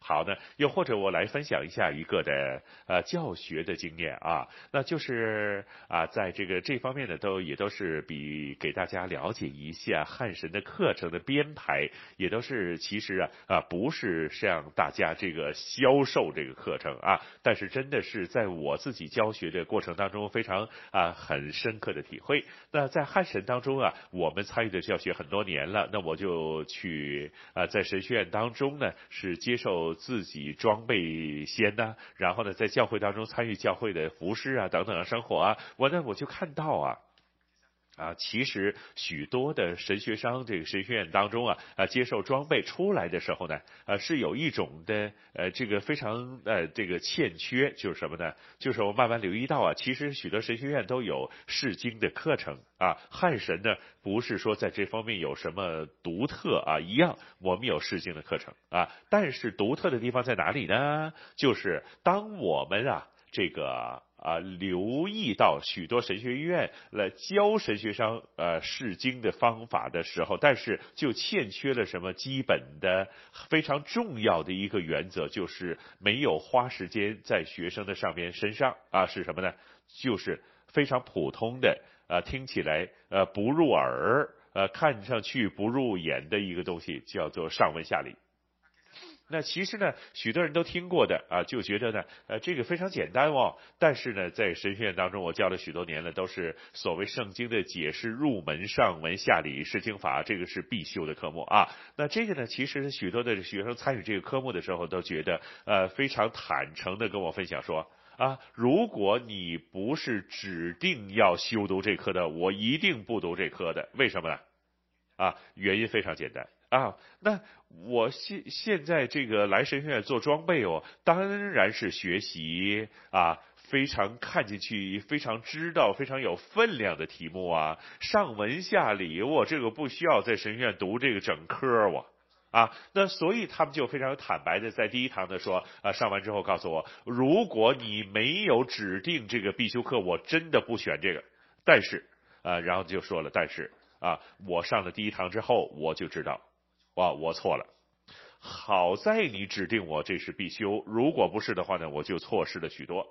好的，又或者我来分享一下一个的呃教学的经验啊，那就是啊，在这个这方面呢，都也都是比给大家了解一下汉神的课程的编排，也都是其实啊啊不是向大家这个销售这个课程啊，但是真的是在我自己教学的过程当中非常啊很深刻的体会。那在汉神当中啊，我们参与的教学很多年了，那我就去啊在神学院当中呢是接受。自己装备先呢，然后呢，在教会当中参与教会的服饰啊，等等啊，生活啊，我呢，我就看到啊，啊，其实许多的神学商这个神学院当中啊，啊，接受装备出来的时候呢，啊，是有一种的呃，这个非常呃，这个欠缺，就是什么呢？就是我慢慢留意到啊，其实许多神学院都有释经的课程啊，汉神呢不是说在这方面有什么独特啊，一样我们有释经的课程啊，但是独特的地方在哪里呢？就是当我们啊，这个。啊，留意到许多神学院来教神学生呃释经的方法的时候，但是就欠缺了什么基本的非常重要的一个原则，就是没有花时间在学生的上面身上啊，是什么呢？就是非常普通的啊，听起来呃不入耳呃看上去不入眼的一个东西，叫做上文下理。那其实呢，许多人都听过的啊，就觉得呢，呃，这个非常简单哦。但是呢，在神学院当中，我教了许多年了，都是所谓圣经的解释入门，上文下理释经法，这个是必修的科目啊。那这个呢，其实许多的学生参与这个科目的时候，都觉得呃非常坦诚的跟我分享说啊，如果你不是指定要修读这科的，我一定不读这科的。为什么呢？啊，原因非常简单。啊，那我现现在这个来神学院做装备哦，当然是学习啊，非常看进去，非常知道，非常有分量的题目啊，上文下理，我这个不需要在神学院读这个整科我啊，那所以他们就非常坦白的在第一堂的说啊，上完之后告诉我，如果你没有指定这个必修课，我真的不选这个，但是啊，然后就说了，但是啊，我上了第一堂之后，我就知道。哇，我错了，好在你指定我这是必修，如果不是的话呢，我就错失了许多。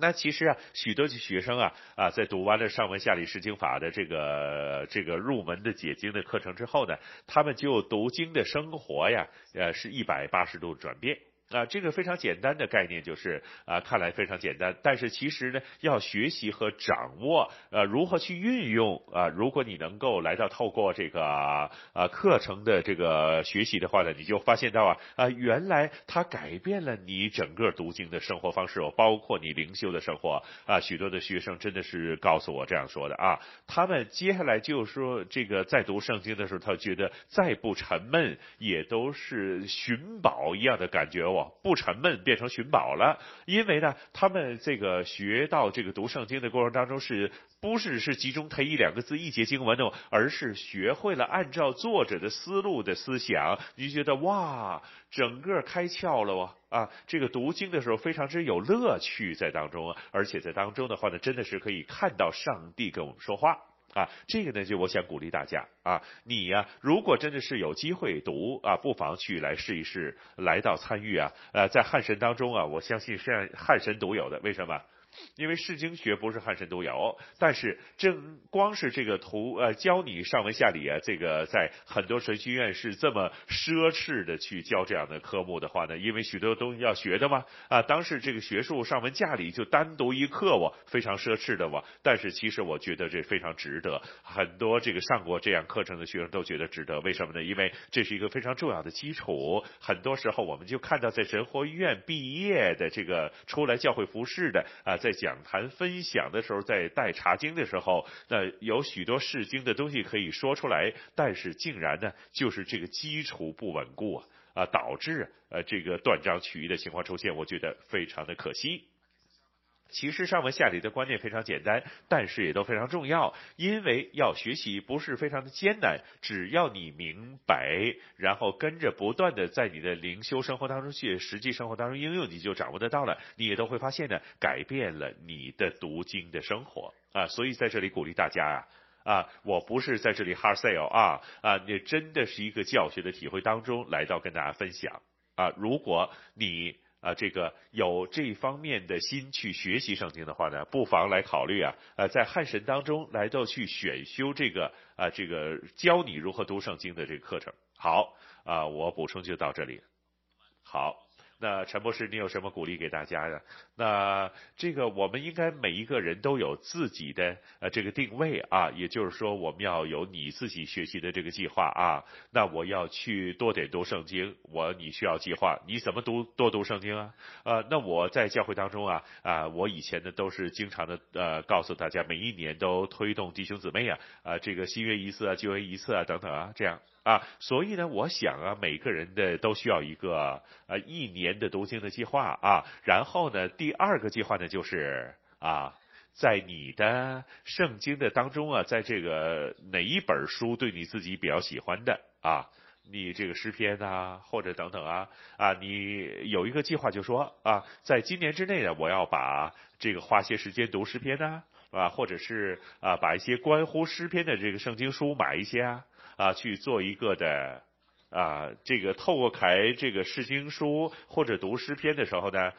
那其实啊，许多学生啊啊，在读完了上文下理释经法的这个这个入门的解经的课程之后呢，他们就读经的生活呀，呃，是一百八十度转变。啊，这个非常简单的概念就是啊，看来非常简单，但是其实呢，要学习和掌握，呃，如何去运用啊？如果你能够来到透过这个啊课程的这个学习的话呢，你就发现到啊啊，原来它改变了你整个读经的生活方式哦，包括你灵修的生活啊。许多的学生真的是告诉我这样说的啊，他们接下来就说这个在读圣经的时候，他觉得再不沉闷，也都是寻宝一样的感觉哦。不沉闷，变成寻宝了。因为呢，他们这个学到这个读圣经的过程当中，是不是是集中他一两个字一节经文呢？而是学会了按照作者的思路的思想，你就觉得哇，整个开窍了哇啊！这个读经的时候非常之有乐趣在当中，而且在当中的话呢，真的是可以看到上帝跟我们说话。啊，这个呢，就我想鼓励大家啊，你呀、如果真的是有机会读啊，不妨去来试一试，来到参与啊，呃，在汉神当中啊，我相信是汉神独有的，为什么？因为释经学不是汉神独有，但是正光是这个图呃教你上文下理啊，这个在很多神学院是这么奢侈的去教这样的科目的话呢，因为许多东西要学的嘛啊，当时这个学术上文下理就单独一课我非常奢侈的我，但是其实我觉得这非常值得，很多这个上过这样课程的学生都觉得值得，为什么呢？因为这是一个非常重要的基础，很多时候我们就看到在神学院毕业的这个出来教会服侍的啊。在在讲坛分享的时候，在带茶经的时候，那有许多释经的东西可以说出来，但是竟然呢，就是这个基础不稳固啊，啊，导致呃这个断章取义的情况出现，我觉得非常的可惜。其实上文下理的观念非常简单，但是也都非常重要。因为要学习不是非常的艰难，只要你明白，然后跟着不断的在你的灵修生活当中去实际生活当中应用，你就掌握得到了。你也都会发现呢，改变了你的读经的生活啊。所以在这里鼓励大家啊啊，我不是在这里 hard sell 啊 啊，你真的是一个教学的体会当中来到跟大家分享啊。如果你啊，这个有这方面的心去学习圣经的话呢，不妨来考虑啊，呃，在汉神当中来到去选修这个啊，这个教你如何读圣经的这个课程。好啊，我补充就到这里。好，那陈博士，你有什么鼓励给大家的？那这个我们应该每一个人都有自己的呃这个定位啊，也就是说我们要有你自己学习的这个计划啊。那我要去多点读圣经，我你需要计划，你怎么读多读圣经啊？呃，那我在教会当中啊啊，我以前呢都是经常的呃告诉大家，每一年都推动弟兄姊妹啊啊这个新约一次啊旧约一次啊等等啊这样。啊，所以呢，我想啊，每个人的都需要一个呃一年的读经的计划啊。然后呢，第二个计划呢，就是啊，在你的圣经的当中啊，在这个哪一本书对你自己比较喜欢的啊，你这个诗篇啊，或者等等啊啊，你有一个计划，就说啊，在今年之内呢，我要把这个花些时间读诗篇呢啊，或者是啊，把一些关乎诗篇的这个圣经书买一些啊。啊，去做一个的啊，这个透过开这个释经书或者读诗篇的时候呢，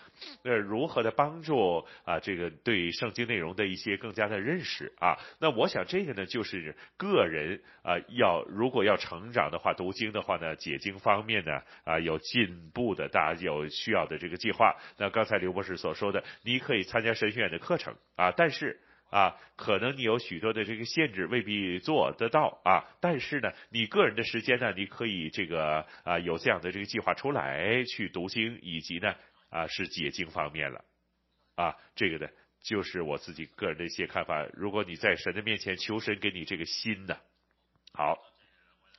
呃，如何的帮助啊，这个对圣经内容的一些更加的认识啊？那我想这个呢，就是个人啊，要如果要成长的话，读经的话呢，解经方面呢啊，有进步的，大家有需要的这个计划。那刚才刘博士所说的，你可以参加神学院的课程啊，但是。啊，可能你有许多的这个限制，未必做得到啊。但是呢，你个人的时间呢，你可以这个啊有这样的这个计划出来去读经，以及呢啊是解经方面了，啊这个呢就是我自己个人的一些看法。如果你在神的面前求神给你这个心呢，好。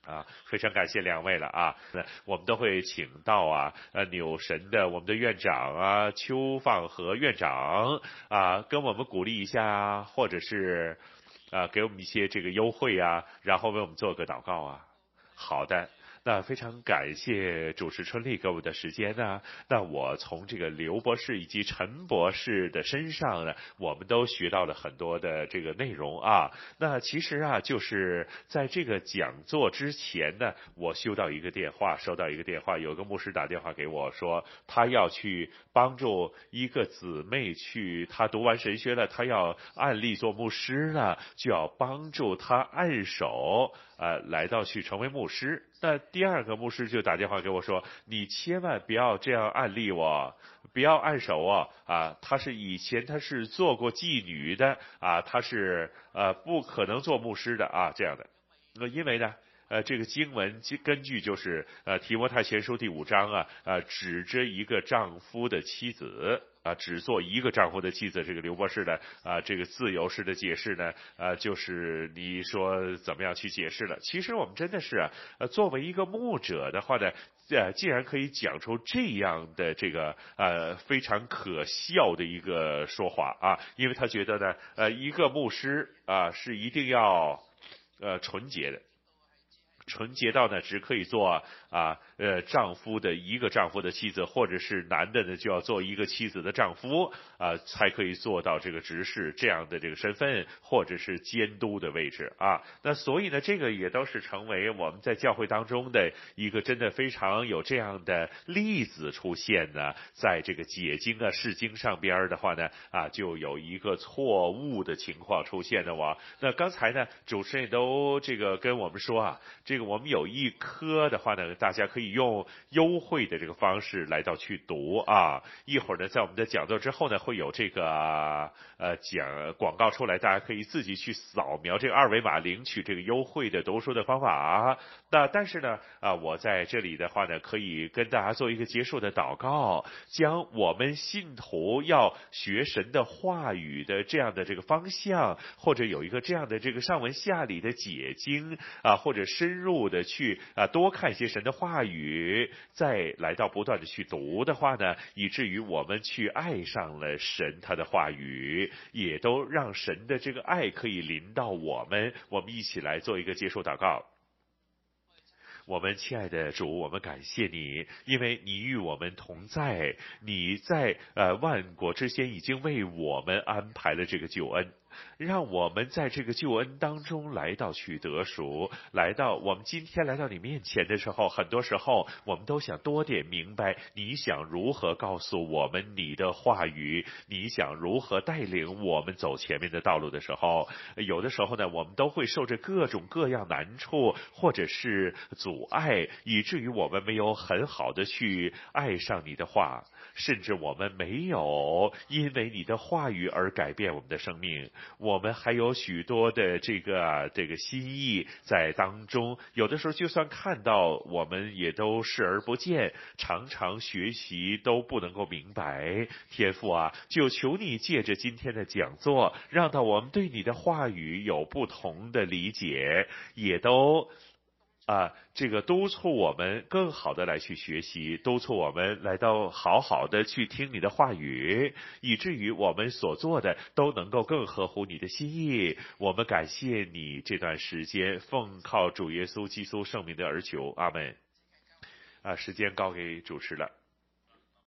啊，非常感谢两位了啊！那我们都会请到啊，呃，纽神的我们的院长啊，邱放和院长啊，跟我们鼓励一下，或者是啊，给我们一些这个优惠啊，然后为我们做个祷告啊。好的。那非常感谢主持春丽给我们的时间呢。那我从这个刘博士以及陈博士的身上呢，我们都学到了很多的这个内容啊。那其实啊，就是在这个讲座之前呢，我收到一个电话，收到一个电话，有个牧师打电话给我说，他要去帮助一个姊妹去，他读完神学了，他要案例做牧师了，就要帮助他按手。呃，来到去成为牧师，那第二个牧师就打电话给我说：“你千万不要这样按立我，不要按手啊！啊，他是以前他是做过妓女的啊，他是呃不可能做牧师的啊，这样的。那因为呢，呃，这个经文根据就是呃提摩太前书第五章啊，呃指着一个丈夫的妻子。”啊，只做一个丈夫的妻子，这个刘博士的啊，这个自由式的解释呢，啊，就是你说怎么样去解释了？其实我们真的是啊，呃，作为一个牧者的话呢，呃，既然可以讲出这样的这个呃非常可笑的一个说话啊，因为他觉得呢，呃，一个牧师啊是一定要呃纯洁的。纯洁到呢，只可以做啊，呃，丈夫的一个丈夫的妻子，或者是男的呢，就要做一个妻子的丈夫啊，才可以做到这个执事这样的这个身份，或者是监督的位置啊。那所以呢，这个也都是成为我们在教会当中的一个真的非常有这样的例子出现呢，在这个解经啊、释经上边的话呢，啊，就有一个错误的情况出现的哇。那刚才呢，主持人都这个跟我们说啊，这。我们有一科的话呢，大家可以用优惠的这个方式来到去读啊。一会儿呢，在我们的讲座之后呢，会有这个呃讲广告出来，大家可以自己去扫描这个二维码领取这个优惠的读书的方法啊。那但是呢，啊，我在这里的话呢，可以跟大家做一个结束的祷告，将我们信徒要学神的话语的这样的这个方向，或者有一个这样的这个上文下理的解经啊，或者深入。的去啊，多看一些神的话语，再来到不断的去读的话呢，以至于我们去爱上了神他的话语，也都让神的这个爱可以临到我们。我们一起来做一个结束祷告。我们亲爱的主，我们感谢你，因为你与我们同在，你在呃万国之先已经为我们安排了这个救恩。让我们在这个救恩当中来到取得赎，来到我们今天来到你面前的时候，很多时候我们都想多点明白你想如何告诉我们你的话语，你想如何带领我们走前面的道路的时候，有的时候呢，我们都会受着各种各样难处或者是阻碍，以至于我们没有很好的去爱上你的话，甚至我们没有因为你的话语而改变我们的生命。我们还有许多的这个这个心意在当中，有的时候就算看到，我们也都视而不见，常常学习都不能够明白。天父啊，就求你借着今天的讲座，让到我们对你的话语有不同的理解，也都。啊，这个督促我们更好的来去学习，督促我们来到好好的去听你的话语，以至于我们所做的都能够更合乎你的心意。我们感谢你这段时间奉靠主耶稣基督圣名的而求，阿门。啊，时间交给主持了。